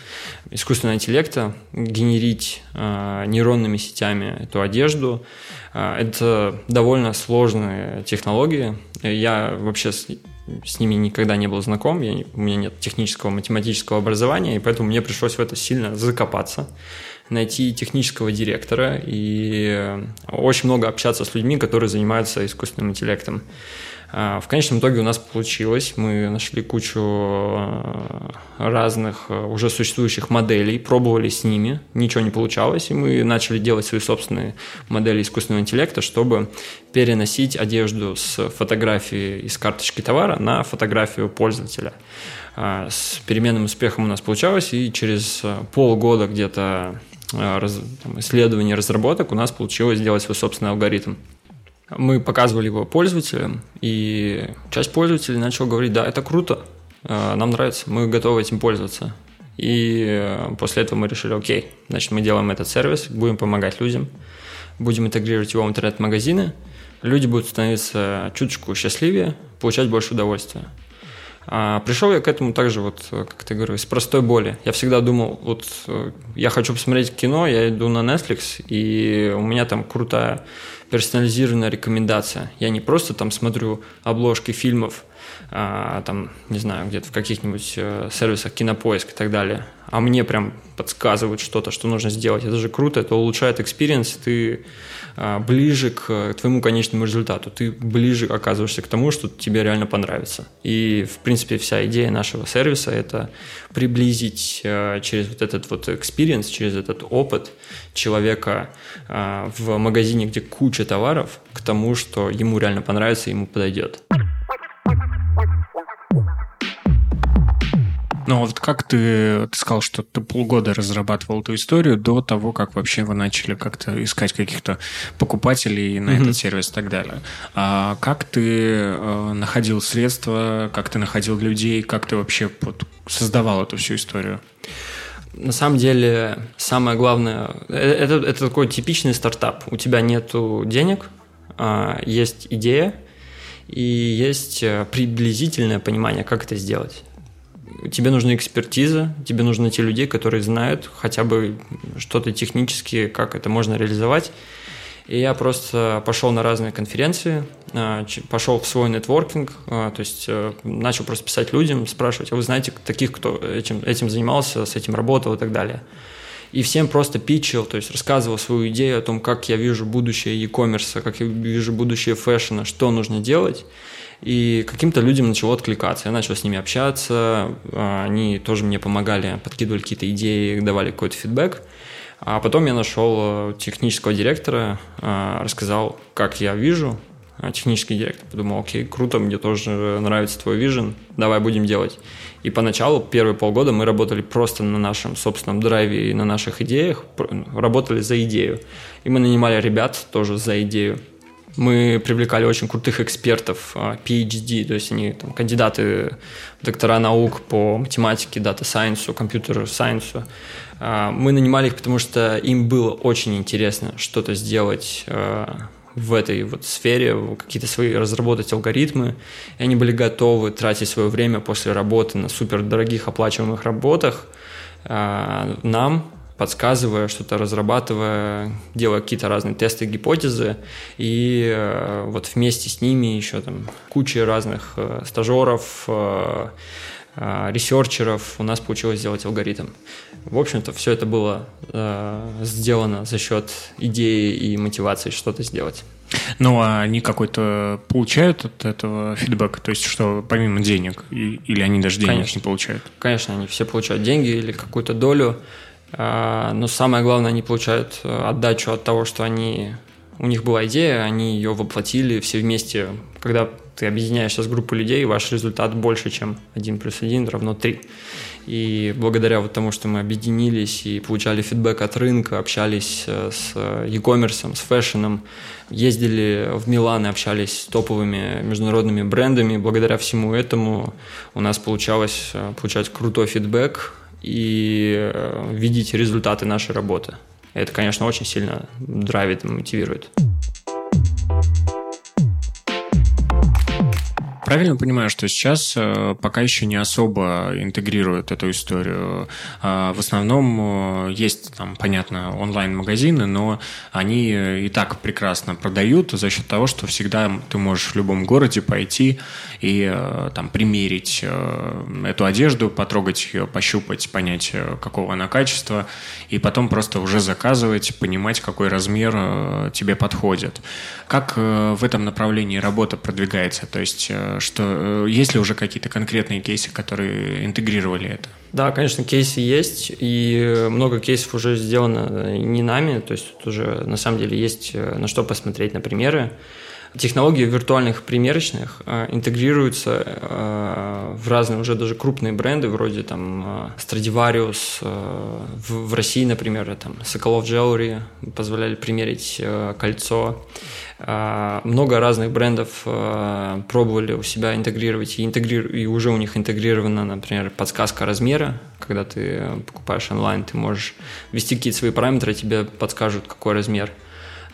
искусственного интеллекта, генерить а, нейронными сетями эту одежду. Это довольно сложные технологии. Я вообще с ними никогда не был знаком, я, у меня нет технического математического образования, и поэтому мне пришлось в это сильно закопаться, найти технического директора и очень много общаться с людьми, которые занимаются искусственным интеллектом. А, в конечном итоге у нас получилось. Мы нашли кучу а, разных а, уже существующих моделей, пробовали с ними, ничего не получалось, и мы начали делать свои собственные модели искусственного интеллекта, чтобы переносить одежду с фотографии из карточки товара на фотографию пользователя. С переменным успехом у нас получалось, и через полгода где-то исследований, разработок у нас получилось сделать свой собственный алгоритм. Мы показывали его пользователям, и часть пользователей начала говорить, да, это круто, э, нам нравится, мы готовы этим пользоваться. И э, после этого мы решили, окей, значит, мы делаем этот сервис, будем помогать людям, будем интегрировать его в интернет-магазины, люди будут становиться чуточку счастливее, получать больше удовольствия. А пришел я к этому также, вот, как ты говоришь, с простой боли. Я всегда думал, вот я хочу посмотреть кино, я иду на Netflix, и у меня там крутая персонализированная рекомендация. Я не просто там смотрю обложки фильмов, там, не знаю, где-то в каких-нибудь э, сервисах Кинопоиск и так далее, а мне прям подсказывают что-то, что нужно сделать. Это же круто, это улучшает experience, ты а, ближе к твоему конечному результату, ты ближе оказываешься к тому, что тебе реально понравится. И, в принципе, вся идея нашего сервиса – это приблизить а, через вот этот вот experience, через этот опыт человека а, в магазине, где куча товаров, к тому, что ему реально понравится, ему подойдет. Ну вот как ты, ты сказал, что ты полгода разрабатывал эту историю до того, как вообще вы начали как-то искать каких-то покупателей на mm-hmm. этот сервис и так далее. А как ты э, находил средства, как ты находил людей, как ты вообще вот, создавал эту всю историю? На самом деле, самое главное, э, это, это такой типичный стартап. У тебя нет денег, а есть идея, и есть э, приблизительное понимание, как это сделать тебе нужна экспертиза, тебе нужны те люди, которые знают хотя бы что-то технически, как это можно реализовать. И я просто пошел на разные конференции, а, пошел в свой нетворкинг, а, то есть э, начал просто писать людям, спрашивать, а вы знаете таких, кто этим, этим занимался, с этим работал и так далее. И всем просто питчил, то есть рассказывал свою идею о том, как я вижу будущее e-commerce, как я вижу будущее фэшна, что нужно делать. И каким-то людям начало откликаться. Я начал с ними общаться, а, они тоже мне помогали, подкидывали какие-то идеи, давали какой-то фидбэк. А потом я нашел э, технического директора, а, рассказал, как я вижу, а, технический директор. Подумал, окей, круто, мне тоже нравится твой вижен, давай будем делать. И поначалу, первые полгода мы работали просто на нашем собственном драйве и на наших идеях, работали за идею. И мы нанимали ребят тоже за идею. Мы привлекали очень крутых экспертов, а, PhD, то есть они там, кандидаты, доктора наук по математике, дата-сайенсу, компьютер-сайенсу. А, мы нанимали их, потому что им было очень интересно что-то сделать а, в этой вот сфере, какие-то свои разработать алгоритмы, и они были готовы тратить свое время после работы на супердорогих оплачиваемых работах нам, подсказывая, что-то разрабатывая, делая какие-то разные тесты, гипотезы, и э, вот вместе с ними еще там куча разных э, стажеров, э, ресерчеров у нас получилось сделать алгоритм. В общем-то, все это было э, сделано за счет идеи и мотивации что-то сделать. Ну, а они какой-то получают от этого фидбэк? То есть, что помимо денег? или они даже денег Конечно. не получают? Конечно, они все получают деньги или какую-то долю. А, но самое главное, они получают э, отдачу от того, что они у них была идея, они ее воплотили все вместе. Когда ты объединяешься с группой людей, ваш результат больше, чем 1 плюс 1 равно 3. И благодаря вот тому, что мы объединились и получали фидбэк от рынка, общались э, с e-commerce, с фэшном, ездили в Милан и общались с топовыми международными брендами, благодаря всему этому у нас получалось э, получать крутой фидбэк, и видеть результаты нашей работы. Это, конечно, очень сильно драйвит мотивирует. Правильно понимаю, что сейчас э, пока еще не особо интегрируют эту историю. А, в основном э, есть там, понятно, онлайн-магазины, но они и так прекрасно продают за счет того, что всегда ты можешь в любом городе пойти и э, там примерить эту одежду, потрогать ее, пощупать, понять, какого она качества, и потом просто уже заказывать, понимать, какой размер тебе подходит. Как в этом направлении работа продвигается? То есть что э, есть ли уже какие-то конкретные кейсы, которые интегрировали это? Да, конечно, кейсы есть, и много кейсов уже сделано не нами, то есть тут уже на самом деле есть э, на что посмотреть на примеры. Технологии виртуальных примерочных э, интегрируются э, в разные уже даже крупные бренды, вроде там э, Stradivarius, э, в, России, например, там Соколов Jewelry позволяли примерить э, кольцо. Э, много разных брендов э, пробовали у себя интегрировать, и, интегриру... и уже у них интегрирована, например, подсказка размера. Когда ты покупаешь онлайн, ты можешь ввести какие-то свои параметры, тебе подскажут, какой размер.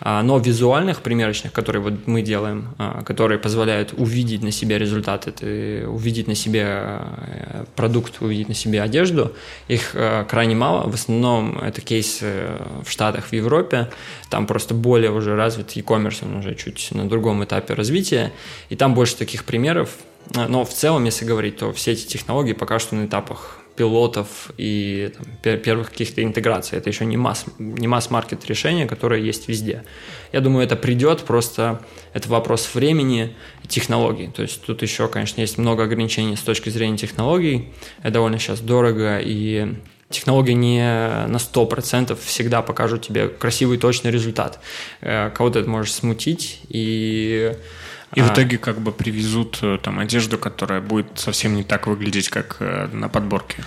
А, но визуальных примерочных, которые вот мы делаем, а, которые позволяют увидеть на себе результаты, увидеть на себе э, продукт, увидеть на себе одежду, их э, крайне мало. В основном это кейсы в Штатах, в Европе. Там просто более уже развит e-commerce, он уже чуть на другом этапе развития. И там больше таких примеров. Но в целом, если говорить, то все эти технологии пока что на этапах пилотов и там, первых каких-то интеграций. Это еще не масс, не масс-маркет решение, которое есть везде. Я думаю, это придет, просто это вопрос времени и технологий. То есть тут еще, конечно, есть много ограничений с точки зрения технологий. Это довольно сейчас дорого и технологии не на 100% всегда покажут тебе красивый точный результат. Э, кого-то это может смутить, и и а... в итоге как бы привезут э, там одежду, которая будет совсем не так выглядеть, как э, на подборке.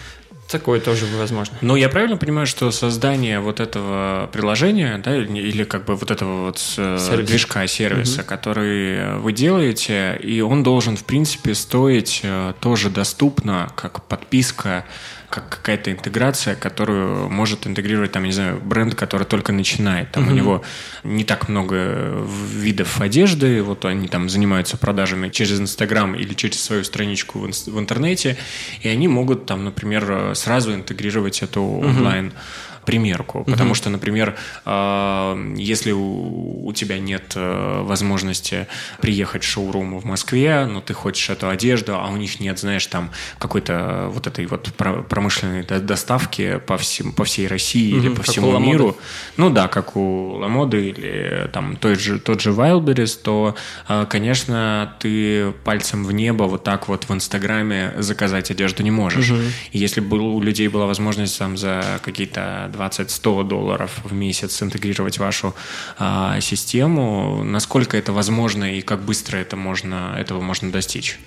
Такое тоже возможно. Но я правильно понимаю, что создание вот этого приложения, да, или как бы вот этого вот э, Сервис. движка, сервиса, угу. который вы делаете, и он должен, в принципе, стоить тоже доступно, как подписка как какая-то интеграция, которую может интегрировать, там, не знаю, бренд, который только начинает. Там mm-hmm. у него не так много видов одежды, вот они там занимаются продажами через Инстаграм или через свою страничку в, в интернете, и они могут там, например, сразу интегрировать эту онлайн mm-hmm примерку. Угу. Потому что, например, э, если у, тебя нет э, возможности приехать в шоурум в Москве, но ты хочешь эту одежду, а у них нет, знаешь, там какой-то вот этой вот промышленной доставки по, всем, по всей России угу, или по всему миру. Ну да, как у Ламоды или там тот же, тот же Wildberries, то, э, конечно, ты пальцем в небо вот так вот в Инстаграме заказать одежду не можешь. Угу. И если бы у людей была возможность там за какие-то 20-100 долларов в месяц интегрировать вашу а, систему. Насколько это возможно и как быстро это можно, этого можно достичь?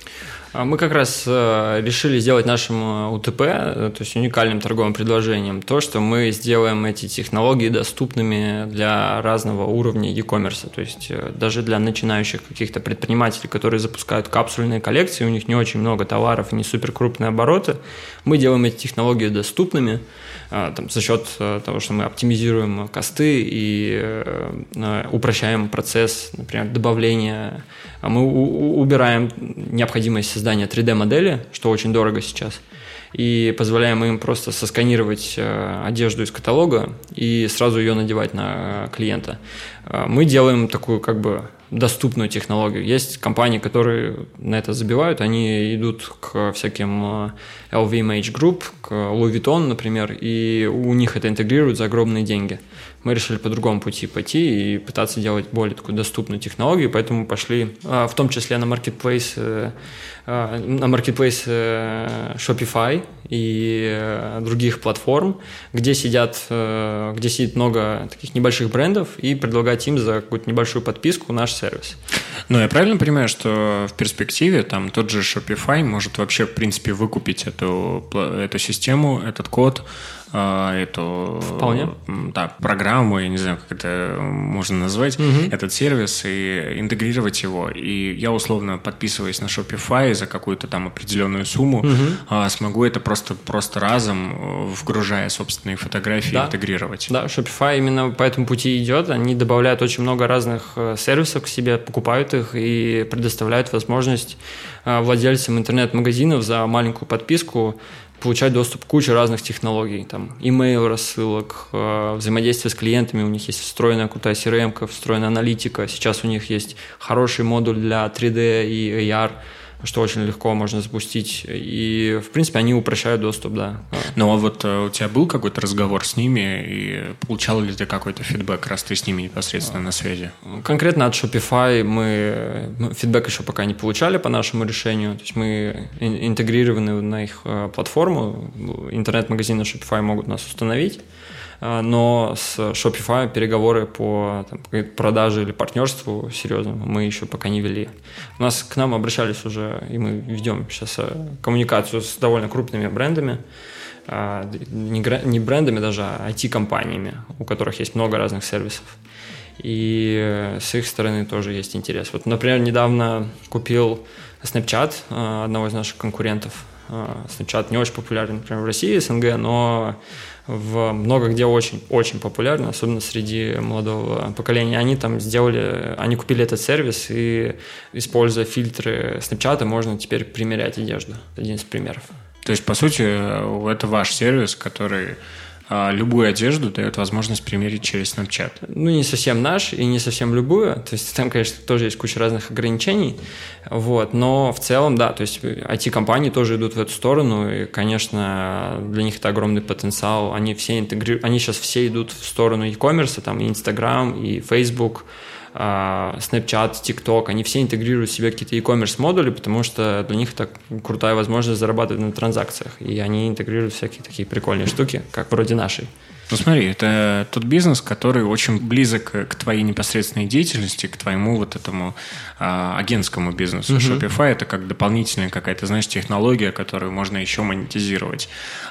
А мы как раз э, решили сделать нашим э, УТП, э, то есть уникальным торговым предложением, то, что мы сделаем эти технологии доступными для разного уровня e-commerce. То есть даже для начинающих каких-то предпринимателей, которые запускают капсульные коллекции, у них не очень много товаров и не супер крупные обороты, мы делаем эти технологии доступными там, за счет того, что мы оптимизируем косты и упрощаем процесс, например, добавления. А мы убираем необходимость создания 3D-модели, что очень дорого сейчас, и позволяем им просто сосканировать э, одежду из каталога и сразу ее надевать на клиента. Э, мы делаем такую как бы доступную технологию. Есть компании, которые на это забивают, они идут к всяким LVMH Group, к Louis Vuitton, например, и у них это интегрируют за огромные деньги. Мы решили по другому пути пойти и пытаться делать более такую доступную технологию, поэтому пошли в том числе на marketplace, э, на marketplace э, Shopify и э, других платформ, где сидят, где сидит много таких небольших брендов и предлагать им за какую-то небольшую подписку наш сервис. Ну, я правильно понимаю, что в перспективе там тот же Shopify может вообще, в принципе, выкупить эту, эту систему, этот код, эту Вполне. Да, программу, я не знаю, как это можно назвать, угу. этот сервис и интегрировать его. И я условно подписываясь на Shopify за какую-то там определенную сумму, угу. э, смогу это просто, просто разом, вгружая собственные фотографии, да. интегрировать. Да, Shopify именно по этому пути идет. Они добавляют очень много разных э, сервисов к себе, покупают их и предоставляют возможность э, владельцам интернет-магазинов за маленькую подписку получать доступ к куче разных технологий, там, email рассылок, э, взаимодействие с клиентами, у них есть встроенная крутая CRM, встроенная аналитика, сейчас у них есть хороший модуль для 3D и AR, что очень легко можно запустить. И, в принципе, они упрощают доступ, да. Ну, а вот э, у тебя был какой-то разговор с ними, и получал ли ты какой-то фидбэк, раз ты с ними непосредственно на связи? Конкретно от Shopify мы ну, фидбэк еще пока не получали по нашему решению. То есть мы интегрированы на их э, платформу, интернет-магазины Shopify могут нас установить. А, но с Shopify переговоры по там, продаже или партнерству серьезному мы еще пока не вели. У нас к нам обращались уже, и мы ведем сейчас э, коммуникацию с довольно крупными брендами, а, не брендами даже, а IT-компаниями, у которых есть много разных сервисов. И с их стороны тоже есть интерес. Вот, например, недавно купил Snapchat э, одного из наших конкурентов. Э, Snapchat не очень популярен, например, в России, СНГ, но в много где очень-очень популярны, особенно среди молодого поколения. Они там сделали, они купили этот сервис и, используя фильтры Snapchat, можно теперь примерять одежду. Один из примеров. То есть, по сути, это ваш сервис, который любую одежду дает возможность примерить через Snapchat. Ну, не совсем наш и не совсем любую. То есть там, конечно, тоже есть куча разных ограничений. Вот. Но в целом, да, то есть IT-компании тоже идут в эту сторону. И, конечно, для них это огромный потенциал. Они все интегрируют, они сейчас все идут в сторону e-commerce, там и Instagram, и Facebook, а, Snapchat, TikTok, они все интегрируют в себе какие-то e-commerce модули, потому что для них это крутая возможность зарабатывать на транзакциях. И они интегрируют всякие такие прикольные штуки, как вроде нашей. Ну смотри, это тот бизнес, который очень близок к твоей непосредственной деятельности, к твоему вот этому а, агентскому бизнесу. Mm-hmm. Shopify это как дополнительная какая-то, знаешь, технология, которую можно еще монетизировать.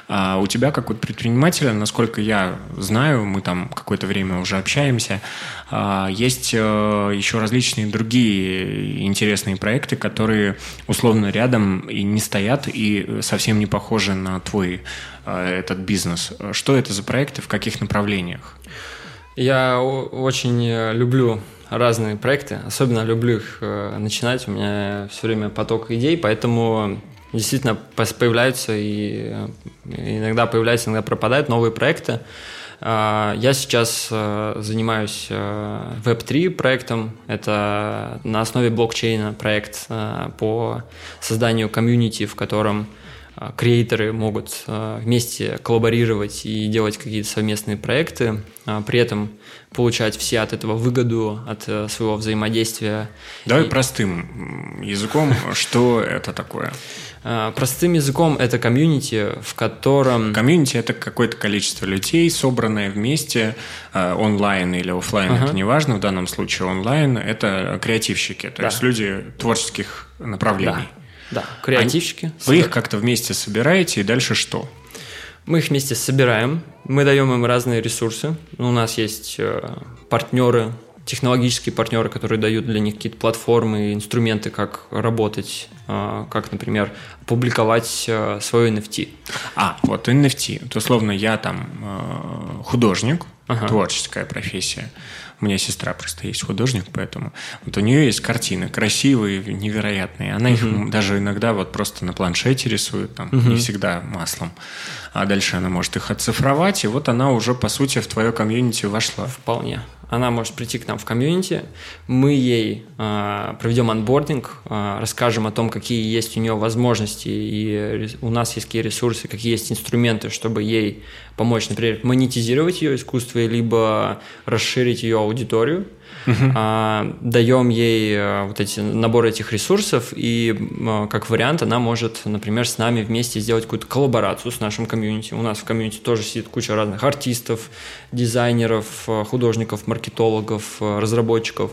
А у тебя, как у предпринимателя, насколько я знаю, мы там какое-то время уже общаемся, а, есть а, еще различные другие интересные проекты, которые условно рядом и не стоят, и совсем не похожи на твой этот бизнес. Что это за проекты, в каких направлениях? Я очень люблю разные проекты, особенно люблю их э, начинать. У меня все время поток идей, поэтому действительно появляются и э, иногда появляются, иногда пропадают новые проекты. А, я сейчас э, занимаюсь Web3 проектом. Это на основе блокчейна проект по созданию комьюнити, в котором креаторы могут а, вместе коллаборировать и делать какие-то совместные проекты, а, при этом получать все от этого выгоду, от э, своего взаимодействия. Давай и... простым языком, что это такое? Простым языком это комьюнити, в котором... Комьюнити – это какое-то количество людей, собранное вместе, онлайн или офлайн, ага. это не важно, в данном случае онлайн – это креативщики, то да. есть люди творческих направлений. Да. Да, креативщики. Они, вы их как-то вместе собираете, и дальше что? Мы их вместе собираем, мы даем им разные ресурсы. У нас есть э, партнеры, технологические партнеры, которые дают для них какие-то платформы, инструменты, как работать, э, как, например, публиковать э, свой NFT. А, вот NFT. То, условно, я там художник, ага. творческая профессия. У меня сестра просто есть художник, поэтому вот у нее есть картины красивые, невероятные. Она их угу. даже иногда вот просто на планшете рисует, там, угу. не всегда маслом. А дальше она может их оцифровать, и вот она уже, по сути, в твое комьюнити вошла. Вполне она может прийти к нам в комьюнити, мы ей э, проведем анбординг, э, расскажем о том, какие есть у нее возможности и у нас есть какие ресурсы, какие есть инструменты, чтобы ей помочь, например, монетизировать ее искусство, либо расширить ее аудиторию – uh-huh. даем ей э, вот эти набор этих ресурсов, и как вариант она может, например, с нами вместе сделать какую-то коллаборацию с нашим комьюнити. У нас в комьюнити тоже сидит куча разных артистов, дизайнеров, художников, маркетологов, разработчиков.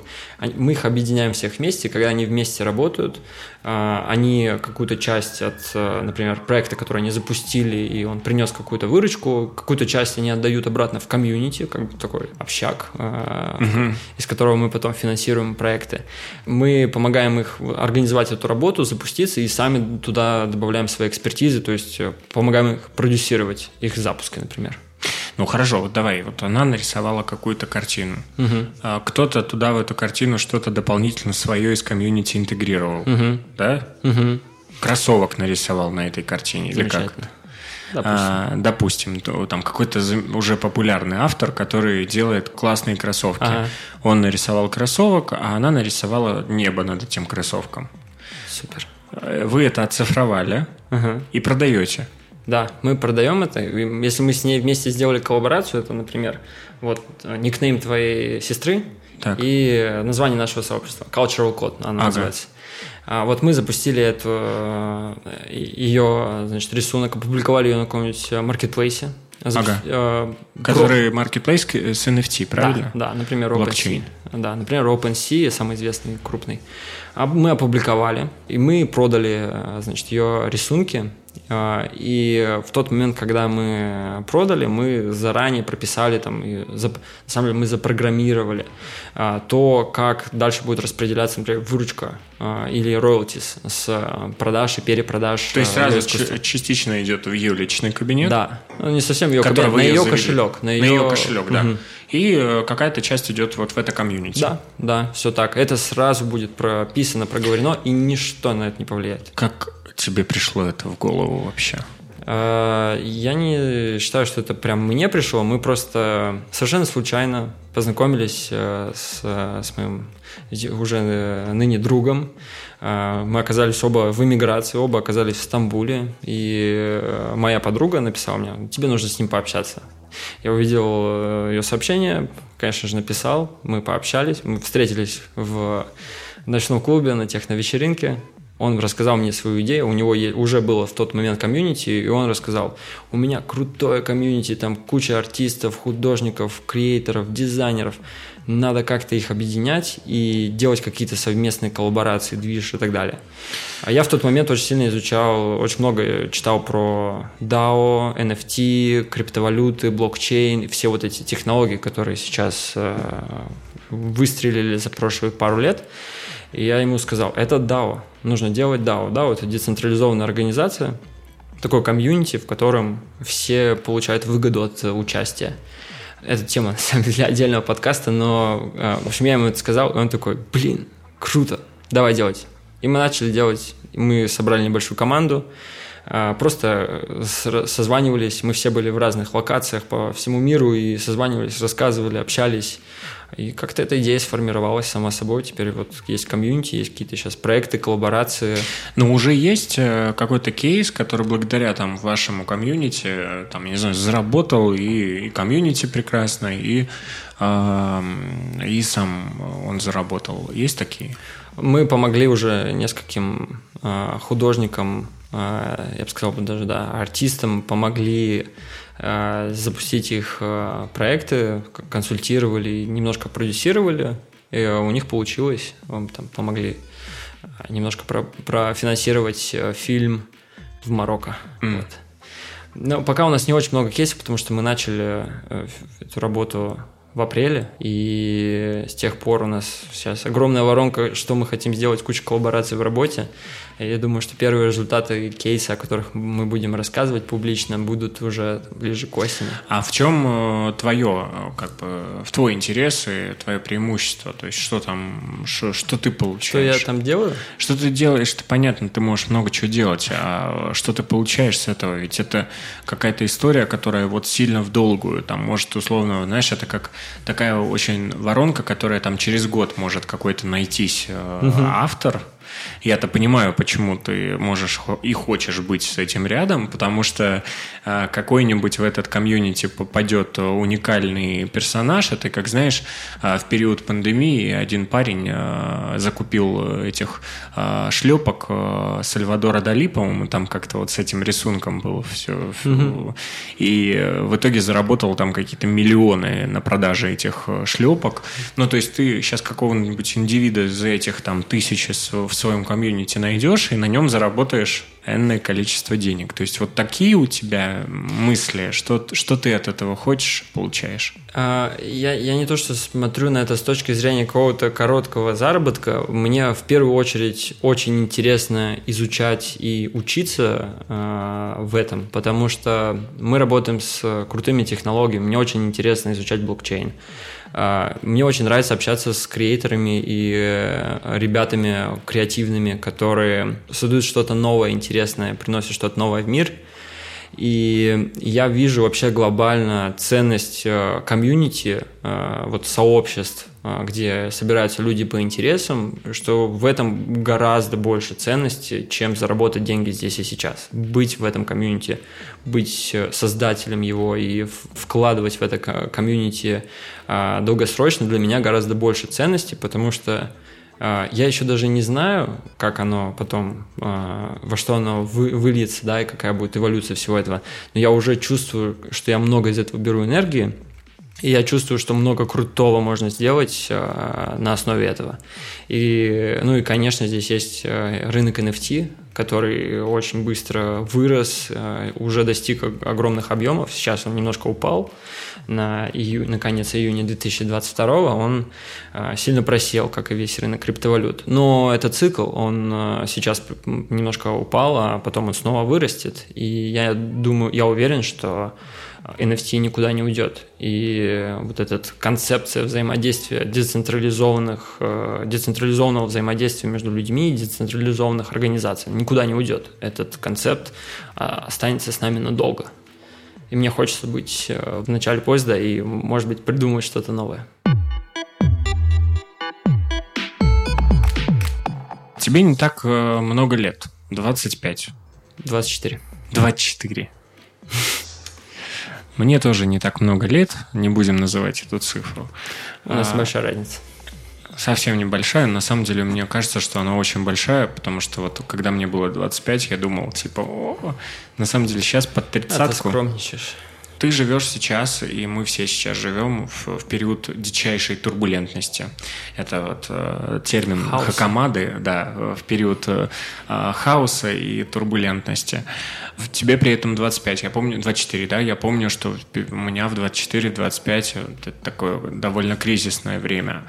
Мы их объединяем всех вместе, когда они вместе работают, они какую-то часть от, например, проекта, который они запустили, и он принес какую-то выручку, какую-то часть они отдают обратно в комьюнити, как бы такой общак, угу. из которого мы потом финансируем проекты. Мы помогаем их организовать эту работу, запуститься, и сами туда добавляем свои экспертизы, то есть э, помогаем их продюсировать их запуски, например. Ну хорошо, вот давай, вот она нарисовала какую-то картину. Угу. Кто-то туда в эту картину что-то дополнительно свое из комьюнити интегрировал, угу. да? Угу. Кроссовок нарисовал на этой картине или как? Допустим, а, допустим то, там какой-то уже популярный автор, который делает классные кроссовки. Ага. Он нарисовал кроссовок, а она нарисовала небо над этим кроссовком. Супер. Вы это оцифровали ага. и продаете. Да, мы продаем это. Если мы с ней вместе сделали коллаборацию, это, например, вот э, никнейм твоей сестры так. и название нашего сообщества. Cultural Code она ага. называется. А вот мы запустили эту, э, ее, значит, рисунок, опубликовали ее на каком-нибудь маркетплейсе. Ага. Э, Который маркетплейс с NFT, правильно? Да, да например, OpenSea. Да, например, OpenSea, самый известный, крупный. А мы опубликовали, и мы продали, э, значит, ее рисунки и в тот момент, когда мы продали, мы заранее прописали, там, и на самом деле мы запрограммировали а, то, как дальше будет распределяться, например, выручка а, или royalties с продаж и перепродаж. То есть сразу частично идет в ее личный кабинет? Да, ну, не совсем ее кабинет, на ее завели. кошелек. На ее, на ее кошелек, да. Угу. И э, какая-то часть идет вот в это комьюнити. Да, да, все так. Это сразу будет прописано, проговорено, и ничто на это не повлияет. Как тебе пришло это в голову вообще? А, я не считаю, что это прям мне пришло. Мы просто совершенно случайно познакомились э, с, с моим уже э, ныне другом. А, мы оказались оба в эмиграции, оба оказались в Стамбуле. И э, моя подруга написала мне, тебе нужно с ним пообщаться. Я увидел ее сообщение, конечно же, написал. Мы пообщались, мы встретились в ночном клубе на техновечеринке. Он рассказал мне свою идею, у него уже было в тот момент комьюнити, и он рассказал, у меня крутое комьюнити, там куча артистов, художников, креаторов, дизайнеров, надо как-то их объединять и делать какие-то совместные коллаборации, движ и так далее. А я в тот момент очень сильно изучал, очень много читал про DAO, NFT, криптовалюты, блокчейн, все вот эти технологии, которые сейчас э, выстрелили за прошлые пару лет. И я ему сказал, это DAO, нужно делать DAO. DAO – это децентрализованная организация, такой комьюнити, в котором все получают выгоду от участия. Это тема, для отдельного подкаста, но, а, в общем, я ему это сказал, и он такой, блин, круто, давай делать. И мы начали делать, мы собрали небольшую команду, просто созванивались, мы все были в разных локациях по всему миру и созванивались, рассказывали, общались, и как-то эта идея сформировалась сама собой. Теперь вот есть комьюнити, есть какие-то сейчас проекты, коллаборации. Но уже есть э, какой-то кейс, который благодаря там вашему комьюнити, э, там, не знаю, заработал и, и комьюнити прекрасно, и, э, и сам он заработал. Есть такие? Мы помогли уже нескольким э, художникам, э, я бы сказал даже, да, артистам, помогли Э, запустить их э, проекты, консультировали, немножко продюсировали, и у них получилось, вам там помогли э, немножко про, профинансировать фильм в Марокко. Mm. Вот. Но пока у нас не очень много кейсов, потому что мы начали эту работу в апреле, и с тех пор у нас сейчас огромная воронка, что мы хотим сделать, куча коллабораций в работе. Я думаю, что первые результаты кейса, о которых мы будем рассказывать публично, будут уже ближе к осени. А в чем э, твое, э, как бы, в твой интерес и твое преимущество? То есть что там, что, что ты получаешь? Что я там делаю? Что ты делаешь, это понятно, ты можешь много чего делать, а что ты получаешь с этого? Ведь это какая-то история, которая вот сильно в долгую, там, может, условно, знаешь, это как такая очень воронка, которая там через год может какой-то найтись угу. автор, Я-то понимаю, почему ты можешь и хочешь быть с этим рядом, потому что э, какой-нибудь в этот комьюнити попадет уникальный персонаж, это, как знаешь, э, в период пандемии один парень э, закупил этих шлепок Сальвадора Дали, по-моему, там как-то вот с этим рисунком было все. Угу. И в итоге заработал там какие-то миллионы на продаже этих шлепок. Ну, то есть ты сейчас какого-нибудь индивида за этих там тысячи в своем комьюнити найдешь и на нем заработаешь энное количество денег. То есть вот такие у тебя мысли, что, что ты от этого хочешь, получаешь? А, я, я не то, что смотрю на это с точки зрения какого-то короткого заработка. Мне в первую очередь очень интересно изучать и учиться а, в этом, потому что мы работаем с крутыми технологиями. Мне очень интересно изучать блокчейн. А, мне очень нравится общаться с креаторами и э, ребятами креативными, которые создают что-то новое, интересное, приносят что-то новое в мир. И я вижу вообще глобально ценность э, комьюнити, э, вот сообществ, где собираются люди по интересам, что в этом гораздо больше ценности, чем заработать деньги здесь и сейчас. Быть в этом комьюнити, быть создателем его и вкладывать в это комьюнити долгосрочно для меня гораздо больше ценности, потому что я еще даже не знаю, как оно потом, а, во что оно выльется, да, и какая будет эволюция всего этого. Но я уже чувствую, что я много из этого беру энергии, и я чувствую, что много крутого можно сделать э, на основе этого. И, ну и, конечно, здесь есть рынок NFT, который очень быстро вырос, уже достиг огромных объемов. Сейчас он немножко упал на, ию, на конец июня 2022. Он э, сильно просел, как и весь рынок криптовалют. Но этот цикл, он э, сейчас немножко упал, а потом он снова вырастет. И я думаю, я уверен, что NFT никуда не уйдет. И вот эта концепция взаимодействия децентрализованных, децентрализованного взаимодействия между людьми и децентрализованных организаций никуда не уйдет. Этот концепт а, останется с нами надолго. И мне хочется быть э, в начале поезда и, может быть, придумать что-то новое. Тебе не так э, много лет. 25. 24. 24. Мне тоже не так много лет, не будем называть эту цифру. У нас а, большая разница. Совсем небольшая, на самом деле мне кажется, что она очень большая, потому что вот когда мне было 25, я думал, типа, о, на самом деле сейчас под тридцатку... А ты скромничаешь ты живешь сейчас, и мы все сейчас живем в, в период дичайшей турбулентности. Это вот э, термин Хаос. Хакамады, да, в период э, хаоса и турбулентности. В тебе при этом 25, я помню, 24, да, я помню, что у меня в 24-25 это такое довольно кризисное время.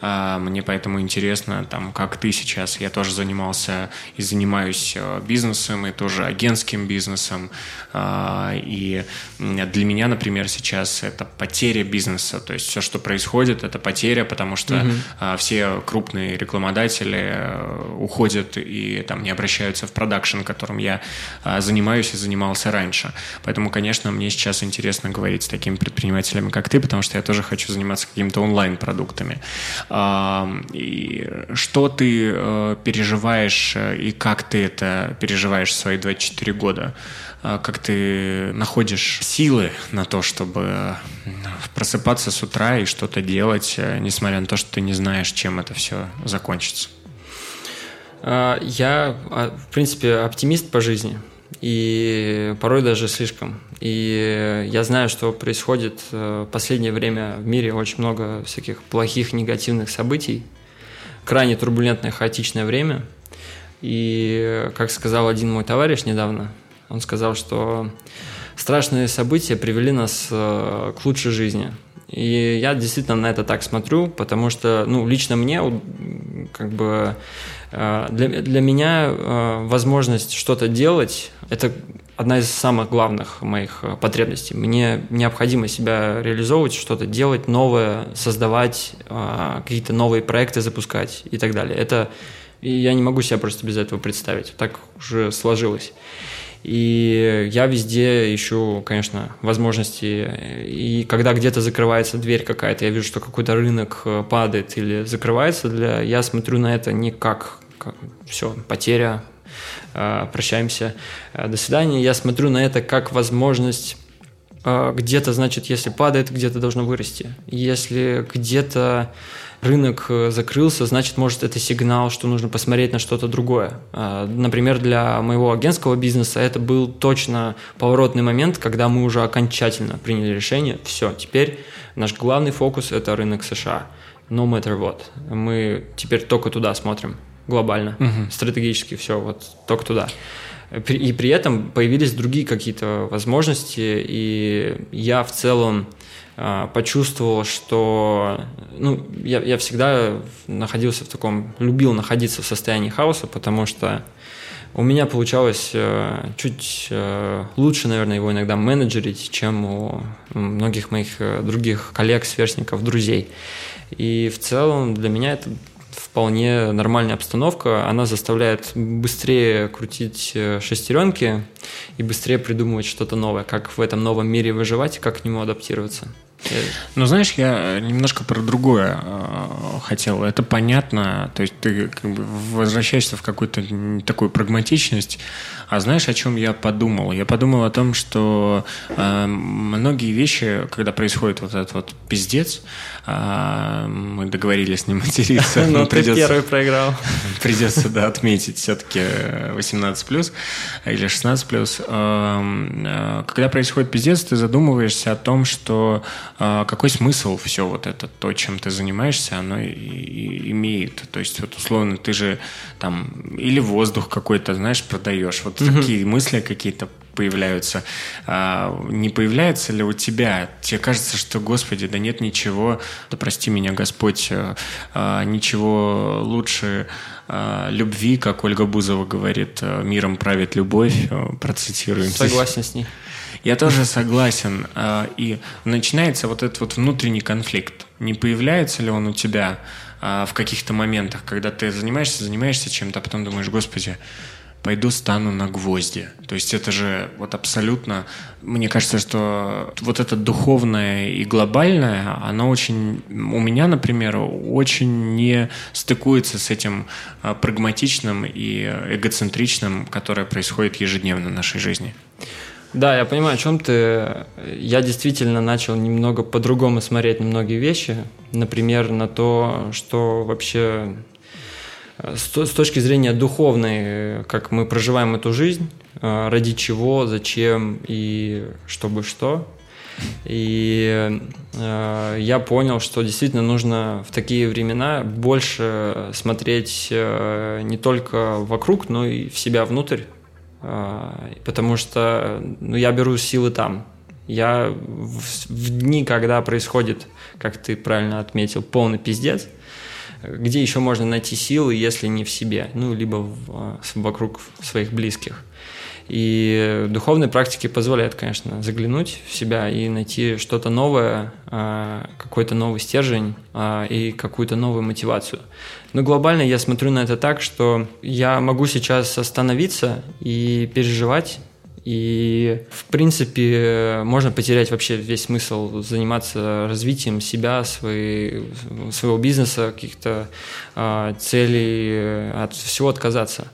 А, мне поэтому интересно, там, как ты сейчас. Я тоже занимался и занимаюсь э, бизнесом, и тоже агентским бизнесом. А, и для меня, например, сейчас это потеря бизнеса. То есть все, что происходит, это потеря, потому что угу. все крупные рекламодатели э, уходят и там не обращаются в продакшн, которым я занимаюсь и занимался раньше. Поэтому, конечно, мне сейчас интересно говорить с такими предпринимателями, как ты, потому что я тоже хочу заниматься какими-то онлайн-продуктами. И что ты э, переживаешь э, и как ты это переживаешь в свои 24 года? А как ты находишь силы на то, чтобы просыпаться с утра и что-то делать, э, несмотря на то, что ты не знаешь, чем это все закончится? Я, а, в принципе, оптимист по жизни и порой даже слишком. И я знаю, что происходит э, в последнее время в мире очень много всяких плохих, негативных событий, крайне турбулентное, хаотичное время. И, как сказал один мой товарищ недавно, он сказал, что страшные события привели нас э, к лучшей жизни. И я действительно на это так смотрю, потому что, ну, лично мне, как бы, э, для, для меня возможность что-то делать это одна из самых главных моих э, потребностей. Мне необходимо себя реализовывать, что-то делать новое, создавать, а, какие-то новые проекты запускать и так далее. Это я не могу себя просто без этого представить. Так уже сложилось. И я везде ищу, конечно, возможности. И когда где-то закрывается дверь какая-то, я вижу, что какой-то рынок э, падает или закрывается, для... я смотрю на это не как все, потеря, прощаемся, э, до свидания. Я смотрю на это как возможность э, где-то, значит, если падает, где-то должно вырасти. Если где-то рынок э, закрылся, значит, может, это сигнал, что нужно посмотреть на что-то другое. А, например, для моего агентского бизнеса это был точно поворотный момент, когда мы уже окончательно приняли решение, все, теперь наш главный фокус – это рынок США. No matter what. Мы теперь только туда смотрим, глобально, угу. стратегически все, вот только туда. И при этом появились другие какие-то возможности, и я в целом а, почувствовал, что ну, я, я всегда находился в таком, любил находиться в состоянии хаоса, потому что у меня получалось э, чуть э, лучше, наверное, его иногда менеджерить, чем у многих моих э, других коллег, сверстников, друзей. И в целом для меня это вполне нормальная обстановка. Она заставляет быстрее крутить шестеренки и быстрее придумывать что-то новое, как в этом новом мире выживать и как к нему адаптироваться. Ну, знаешь, я немножко про другое э, хотел. Это понятно. То есть ты как бы возвращаешься в какую-то такую прагматичность. А знаешь, о чем я подумал? Я подумал о том, что э, многие вещи, когда происходит вот этот вот пиздец, э, мы договорились не материться. Но ты первый проиграл. Придется, да, отметить все-таки 18+, или 16+. Эм, э, когда происходит пиздец, ты задумываешься о том, что э, какой смысл все вот это, то, чем ты занимаешься, оно и, и имеет. То есть, вот условно, ты же там или воздух какой-то, знаешь, продаешь. Вот угу. такие мысли какие-то появляются. А, не появляется ли у тебя? Тебе кажется, что, Господи, да нет ничего, да прости меня, Господь, а, а ничего лучше а, любви, как Ольга Бузова говорит, а, миром правит любовь, а, процитируем. Согласен с ней. Я тоже согласен. И начинается вот этот вот внутренний конфликт. Не появляется ли он у тебя в каких-то моментах, когда ты занимаешься, занимаешься чем-то, а потом думаешь, господи, пойду стану на гвозди. То есть это же вот абсолютно, мне кажется, что вот это духовное и глобальное, оно очень, у меня, например, очень не стыкуется с этим а, прагматичным и эгоцентричным, которое происходит ежедневно в нашей жизни. Да, я понимаю, о чем ты. Я действительно начал немного по-другому смотреть на многие вещи. Например, на то, что вообще с точки зрения духовной, как мы проживаем эту жизнь, э, ради чего, зачем и чтобы что. И э, я понял, что действительно нужно в такие времена больше смотреть э, не только вокруг, но и в себя внутрь, потому что ну, я беру силы там. Я в, в дни, когда происходит, как ты правильно отметил, полный пиздец – где еще можно найти силы, если не в себе, ну, либо в, а, вокруг своих близких. И духовные практики позволяют, конечно, заглянуть в себя и найти что-то новое, а, какой-то новый стержень а, и какую-то новую мотивацию. Но глобально я смотрю на это так, что я могу сейчас остановиться и переживать и, в принципе, можно потерять вообще весь смысл заниматься развитием себя, своей, своего бизнеса, каких-то э, целей, от всего отказаться.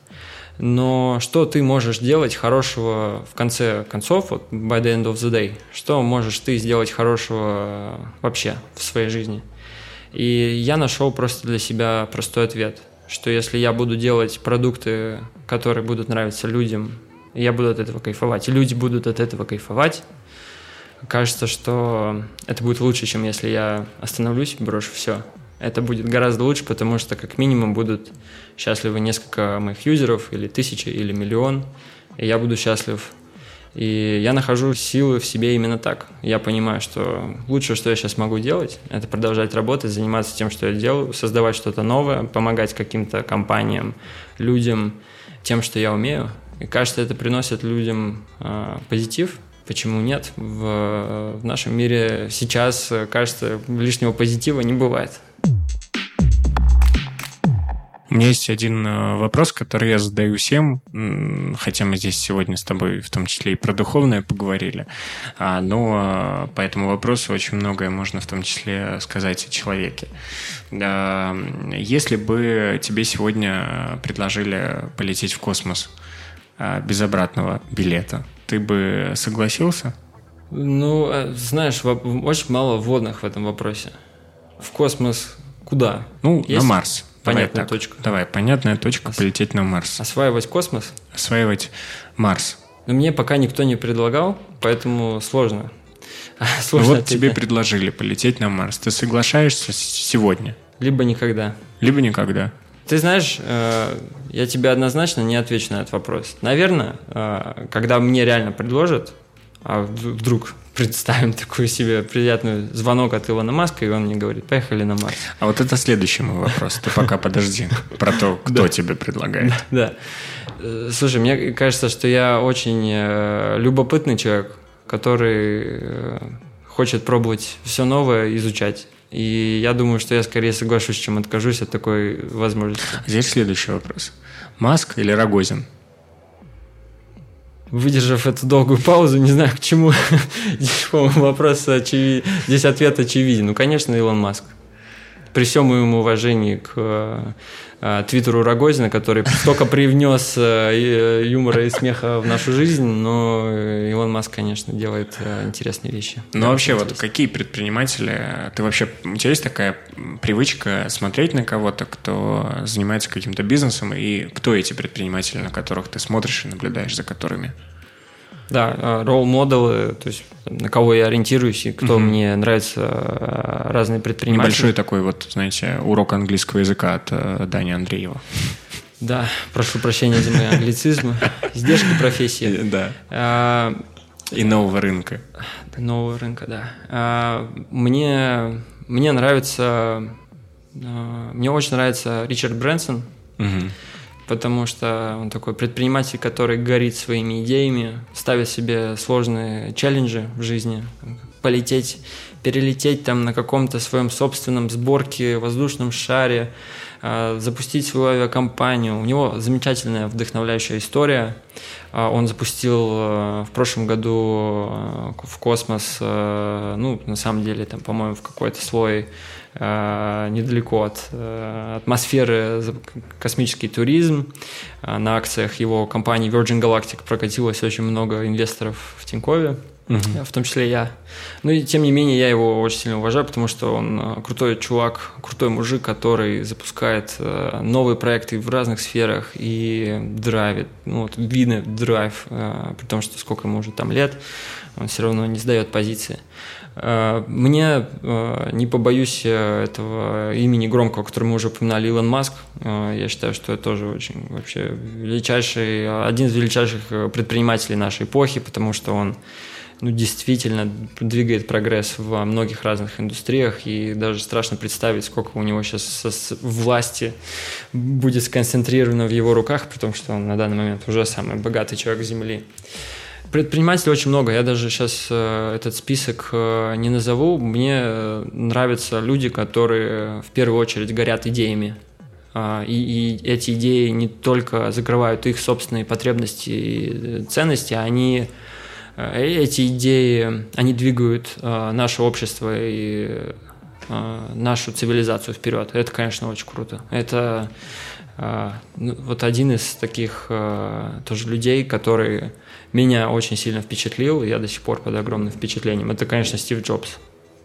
Но что ты можешь делать хорошего в конце концов, вот by the end of the day? Что можешь ты сделать хорошего вообще в своей жизни? И я нашел просто для себя простой ответ, что если я буду делать продукты, которые будут нравиться людям, я буду от этого кайфовать, и люди будут от этого кайфовать. Кажется, что это будет лучше, чем если я остановлюсь, брошу все. Это будет гораздо лучше, потому что как минимум будут счастливы несколько моих юзеров, или тысячи, или миллион, и я буду счастлив. И я нахожу силы в себе именно так. Я понимаю, что лучшее, что я сейчас могу делать, это продолжать работать, заниматься тем, что я делаю, создавать что-то новое, помогать каким-то компаниям, людям, тем, что я умею, и кажется, это приносит людям э, позитив. Почему нет? В, в нашем мире сейчас, кажется, лишнего позитива не бывает. меня есть один э, вопрос, который я задаю всем, хотя мы здесь сегодня с тобой в том числе и про духовное поговорили, а, но по этому вопросу очень многое можно в том числе сказать о человеке. Если бы тебе сегодня предложили полететь в космос а, без обратного билета, ты бы согласился? Ну, э, знаешь, очень мало вводных в этом вопросе. В космос куда? Ну, Есть на Марс. Понятная Давай точка. Давай, понятная точка, Ос... полететь на Марс. Осваивать космос? Осваивать Марс. Но мне пока никто не предлагал, поэтому сложно. сложно вот тебе предложили полететь на Марс. Ты соглашаешься сегодня? Либо никогда. Либо никогда. Ты знаешь, э, я тебе однозначно не отвечу на этот вопрос. Наверное, э, когда мне реально предложат, а вдруг представим такую себе приятную звонок от Илона Маска, и он мне говорит, поехали на Марс. А вот это следующий мой вопрос. Ты пока подожди. Про то, кто тебе предлагает. Да. Э, слушай, мне кажется, что я очень любопытный человек, который хочет пробовать все новое, изучать. И я думаю, что я скорее соглашусь, чем откажусь от такой возможности. Здесь следующий вопрос. Маск или Рогозин? выдержав эту долгую паузу, не знаю к чему. Вопрос очевиден. Здесь ответ очевиден. Ну, конечно, Илон Маск. При всем моем уважении к э, твиттеру Рогозина, который только привнес э, юмора и смеха в нашу жизнь, но Илон Маск, конечно, делает э, интересные вещи. Ну, вообще, вот какие предприниматели... Ты вообще... У тебя есть такая привычка смотреть на кого-то, кто занимается каким-то бизнесом, и кто эти предприниматели, на которых ты смотришь и наблюдаешь за которыми? Да, ролл-моделы, то есть на кого я ориентируюсь и кто угу. мне нравится э, разные предприниматели. Небольшой такой вот, знаете, урок английского языка от э, Дани Андреева. Да, прошу прощения за мой англицизм. Издержки профессии. Да. А, и нового рынка. Нового рынка, да. А, мне, мне нравится... Мне очень нравится Ричард Брэнсон. Угу потому что он такой предприниматель, который горит своими идеями, ставит себе сложные челленджи в жизни, полететь, перелететь там на каком-то своем собственном сборке, воздушном шаре, а, запустить свою авиакомпанию. У него замечательная вдохновляющая история. А, он запустил а, в прошлом году в космос, ну, на самом деле, там, по-моему, в какой-то слой недалеко от э, атмосферы космический туризм. Э, на акциях его компании Virgin Galactic прокатилось очень много инвесторов в Тинькове, угу. в том числе я. Ну и тем не менее я его очень сильно уважаю, потому что он крутой чувак, крутой мужик, который запускает новые проекты в разных сферах и драйвит, ну вот видно драйв, при том, что сколько ему уже там лет, он все равно не сдает позиции. Э, мне, э, не побоюсь э, этого имени громкого, который мы уже упоминали, Илон Маск, я считаю, что это тоже очень вообще величайший, один из величайших предпринимателей нашей эпохи, потому что он ну, действительно двигает прогресс во многих разных индустриях, и даже страшно представить, сколько у него сейчас власти будет сконцентрировано в его руках, при том, что он на данный момент уже самый богатый человек Земли. Предпринимателей очень много. Я даже сейчас э, этот список э, не назову. Мне э, нравятся люди, которые в первую очередь горят идеями. А, и, и эти идеи не только закрывают их собственные потребности и ценности, они эти идеи, они двигают наше общество и нашу цивилизацию вперед. Это, конечно, очень круто. Это вот один из таких тоже людей, которые меня очень сильно впечатлил, я до сих пор под огромным впечатлением, это, конечно, Стив Джобс.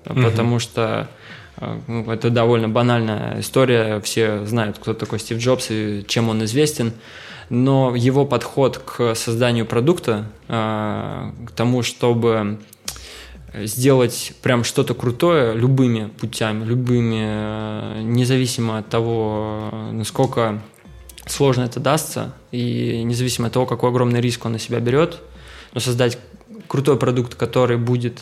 Угу. Потому что э, ну, это довольно банальная история, все знают, кто такой Стив Джобс и чем он известен, но его подход к созданию продукта, к тому, чтобы сделать прям что-то крутое любыми путями, любыми, э, независимо от того, насколько сложно это дастся, и независимо от того, какой огромный риск он на себя берет, но создать крутой продукт, который будет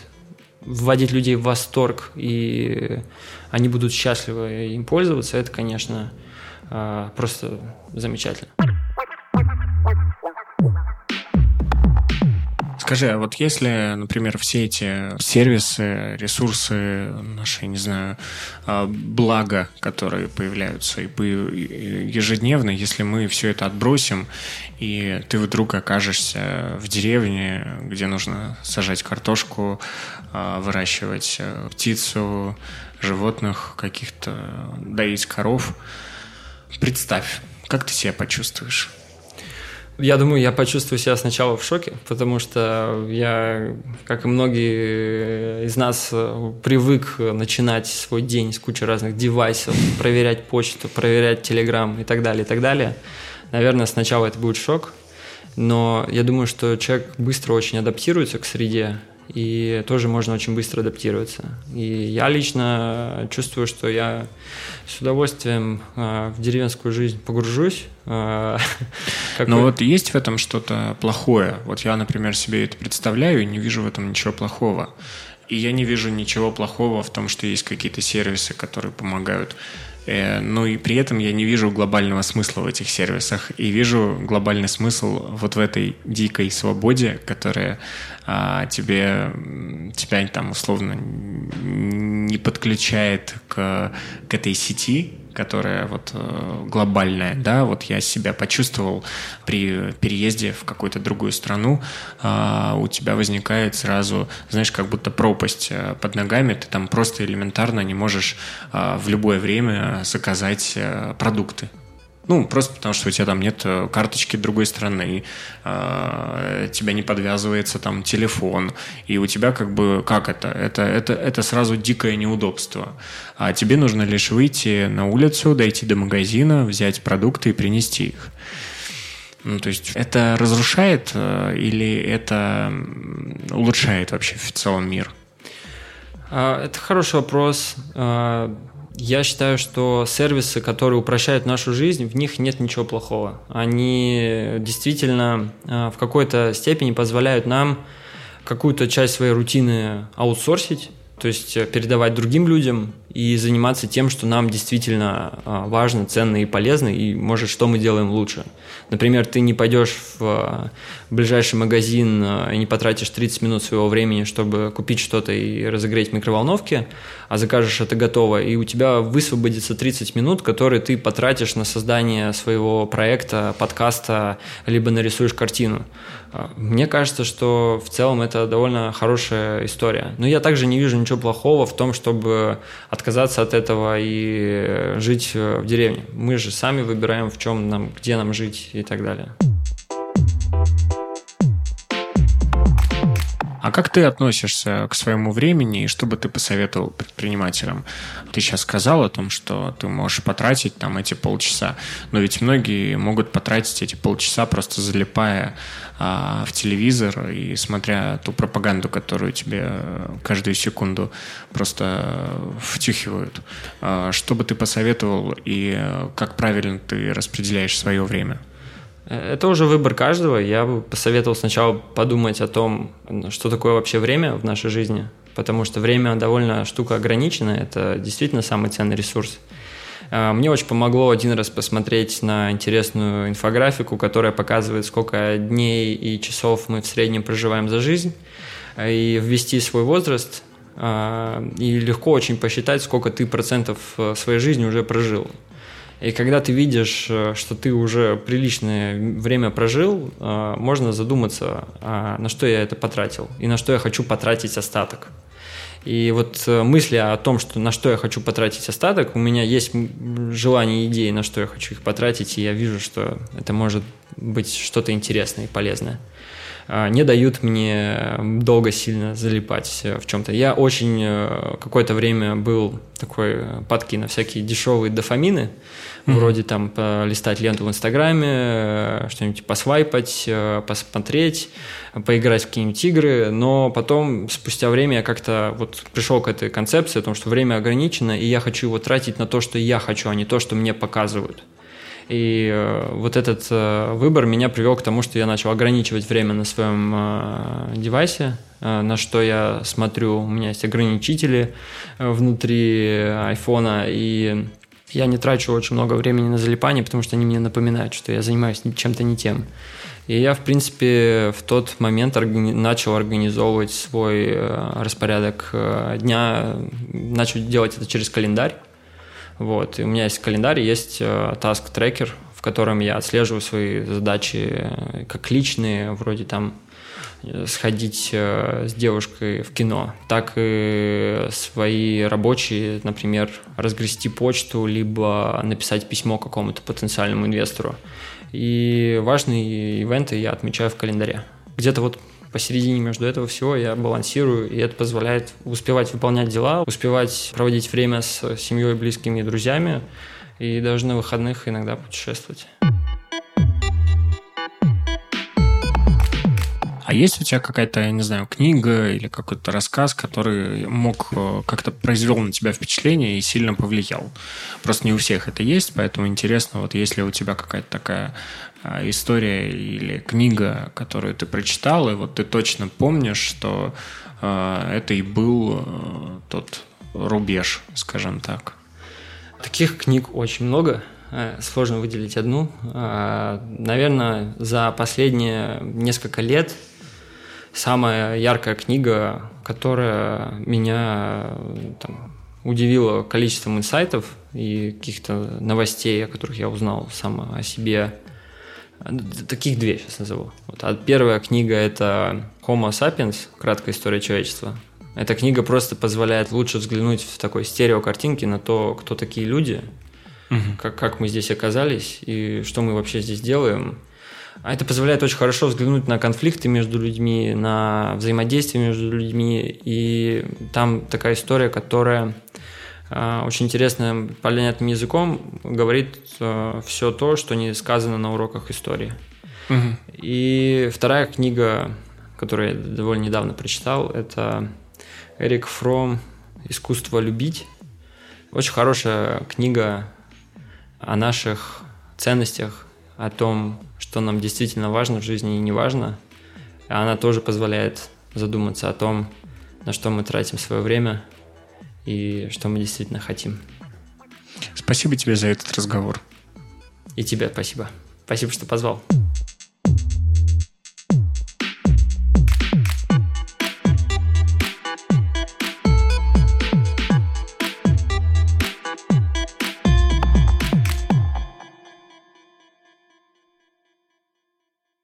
вводить людей в восторг, и они будут счастливы им пользоваться, это, конечно, просто замечательно. Скажи, а вот если, например, все эти сервисы, ресурсы, наши, не знаю, а, блага, которые появляются ежедневно, если мы все это отбросим, и ты вдруг окажешься в деревне, где нужно сажать картошку, а, выращивать э, птицу, животных каких-то, доить коров, представь, как ты себя почувствуешь? Я думаю, я почувствую себя сначала в шоке, потому что я, как и многие из нас, привык начинать свой день с кучи разных девайсов, проверять почту, проверять телеграм и так далее, и так далее. Наверное, сначала это будет шок, но я думаю, что человек быстро очень адаптируется к среде, и тоже можно очень быстро адаптироваться. И я лично чувствую, что я с удовольствием э, в деревенскую жизнь погружусь. Э, Но вот есть в этом что-то плохое? Вот я, например, себе это представляю и не вижу в этом ничего плохого. И я не вижу ничего плохого в том, что есть какие-то сервисы, которые помогают Э, но и при этом я не вижу глобального смысла в этих сервисах. И вижу глобальный смысл вот в этой дикой свободе, которая а, тебе, тебя там условно не подключает к, к этой сети, которая вот э, глобальная, да, вот я себя почувствовал при переезде в какую-то другую страну, а, у тебя возникает сразу, знаешь, как будто пропасть э, под ногами, ты там просто элементарно не можешь а, в любое время заказать э, продукты, ну, просто потому что у тебя там нет э, карточки другой страны, э, тебя не подвязывается там телефон, и у тебя как бы, как это? Это, это, это сразу дикое неудобство. А тебе нужно лишь выйти на улицу, дойти до магазина, взять продукты и принести их. Ну, то есть это разрушает э, или это улучшает вообще в целом мир? А, это хороший вопрос. Я считаю, что сервисы, которые упрощают нашу жизнь, в них нет ничего плохого. Они действительно э, в какой-то степени позволяют нам какую-то часть своей рутины аутсорсить, то есть э, передавать другим людям и заниматься тем, что нам действительно э, важно, ценно и полезно, и может, что мы делаем лучше. Например, ты не пойдешь в ближайший магазин и не потратишь 30 минут своего времени, чтобы купить что-то и разогреть в микроволновке, а закажешь это готово, и у тебя высвободится 30 минут, которые ты потратишь на создание своего проекта, подкаста, либо нарисуешь картину. А, мне кажется, что в целом это довольно хорошая история. Но я также не вижу ничего плохого в том, чтобы отказаться от этого и жить в деревне. Мы же сами выбираем, в чем нам, где нам жить и так далее. А как ты относишься к своему времени и что бы ты посоветовал предпринимателям? Ты сейчас сказал о том, что ты можешь потратить там эти полчаса, но ведь многие могут потратить эти полчаса просто залипая а, в телевизор и смотря ту пропаганду, которую тебе каждую секунду просто втюхивают. А, что бы ты посоветовал и как правильно ты распределяешь свое время? Это уже выбор каждого. Я бы посоветовал сначала подумать о том, что такое вообще время в нашей жизни, потому что время довольно штука ограниченная, это действительно самый ценный ресурс. А, мне очень помогло один раз посмотреть на интересную инфографику, которая показывает, сколько дней и часов мы в среднем проживаем за жизнь, и ввести свой возраст, а, и легко очень посчитать, сколько ты процентов э, своей жизни уже прожил. И когда ты видишь, э, что ты уже приличное время прожил, э, можно задуматься, а на что я это потратил и на что я хочу потратить остаток. И вот э, мысли о том, что на что я хочу потратить остаток, у меня есть желание идеи, на что я хочу их потратить, и я вижу, что это может быть что-то интересное и полезное. А, не дают мне долго сильно залипать в чем-то. Я очень какое-то время был такой падки на всякие дешевые дофамины, mm-hmm. вроде там полистать ленту в Инстаграме, э, что-нибудь посвайпать, э, посмотреть, поиграть в какие-нибудь игры, но потом, спустя время, я как-то вот пришел к этой концепции о том, что время ограничено, и я хочу его тратить на то, что я хочу, а не то, что мне показывают. И э, вот этот э, выбор меня привел к тому, что я начал ограничивать время на своем э, девайсе, на что я смотрю. У меня есть ограничители внутри айфона, и я не трачу очень много времени на залипание, потому что они мне напоминают, что я занимаюсь чем-то не тем. И я, в принципе, в тот момент органи- начал организовывать свой распорядок дня, начал делать это через календарь. Вот. И у меня есть календарь, есть э, task tracker, в котором я отслеживаю свои задачи э, как личные, вроде там э, сходить с девушкой в кино, так и свои рабочие, например, разгрести почту, либо написать письмо какому-то потенциальному инвестору. И важные ивенты я отмечаю в календаре. Где-то вот посередине между этого всего я балансирую, и это позволяет успевать выполнять дела, успевать проводить время с семьей, близкими и друзьями, и даже на выходных иногда путешествовать. А есть у тебя какая-то, я не знаю, книга или какой-то рассказ, который мог э, как-то произвел на тебя впечатление и сильно повлиял? Просто не у всех это есть, поэтому интересно, вот есть ли у тебя какая-то такая история или книга, которую ты прочитал, и вот ты точно помнишь, что э, это и был э, тот рубеж, скажем так. Таких книг очень много. Э, сложно выделить одну. Э, наверное, за последние несколько лет самая яркая книга, которая меня там, удивила количеством инсайтов и каких-то новостей, о которых я узнал сам о себе. Таких две сейчас назову. Вот. А первая книга – это Homo sapiens, краткая история человечества. Эта книга просто позволяет лучше взглянуть в такой стереокартинке на то, кто такие люди, угу. как, как мы здесь оказались и что мы вообще здесь делаем. А это позволяет очень хорошо взглянуть на конфликты между людьми, на взаимодействие между людьми. И там такая история, которая очень интересным, понятным языком говорит э, все то, что не сказано на уроках истории. Угу. И вторая книга, которую я довольно недавно прочитал, это Эрик Фром «Искусство любить». Очень хорошая книга о наших ценностях, о том, что нам действительно важно в жизни и не важно. Она тоже позволяет задуматься о том, на что мы тратим свое время и что мы действительно хотим. Спасибо тебе за этот разговор. И тебе спасибо. Спасибо, что позвал.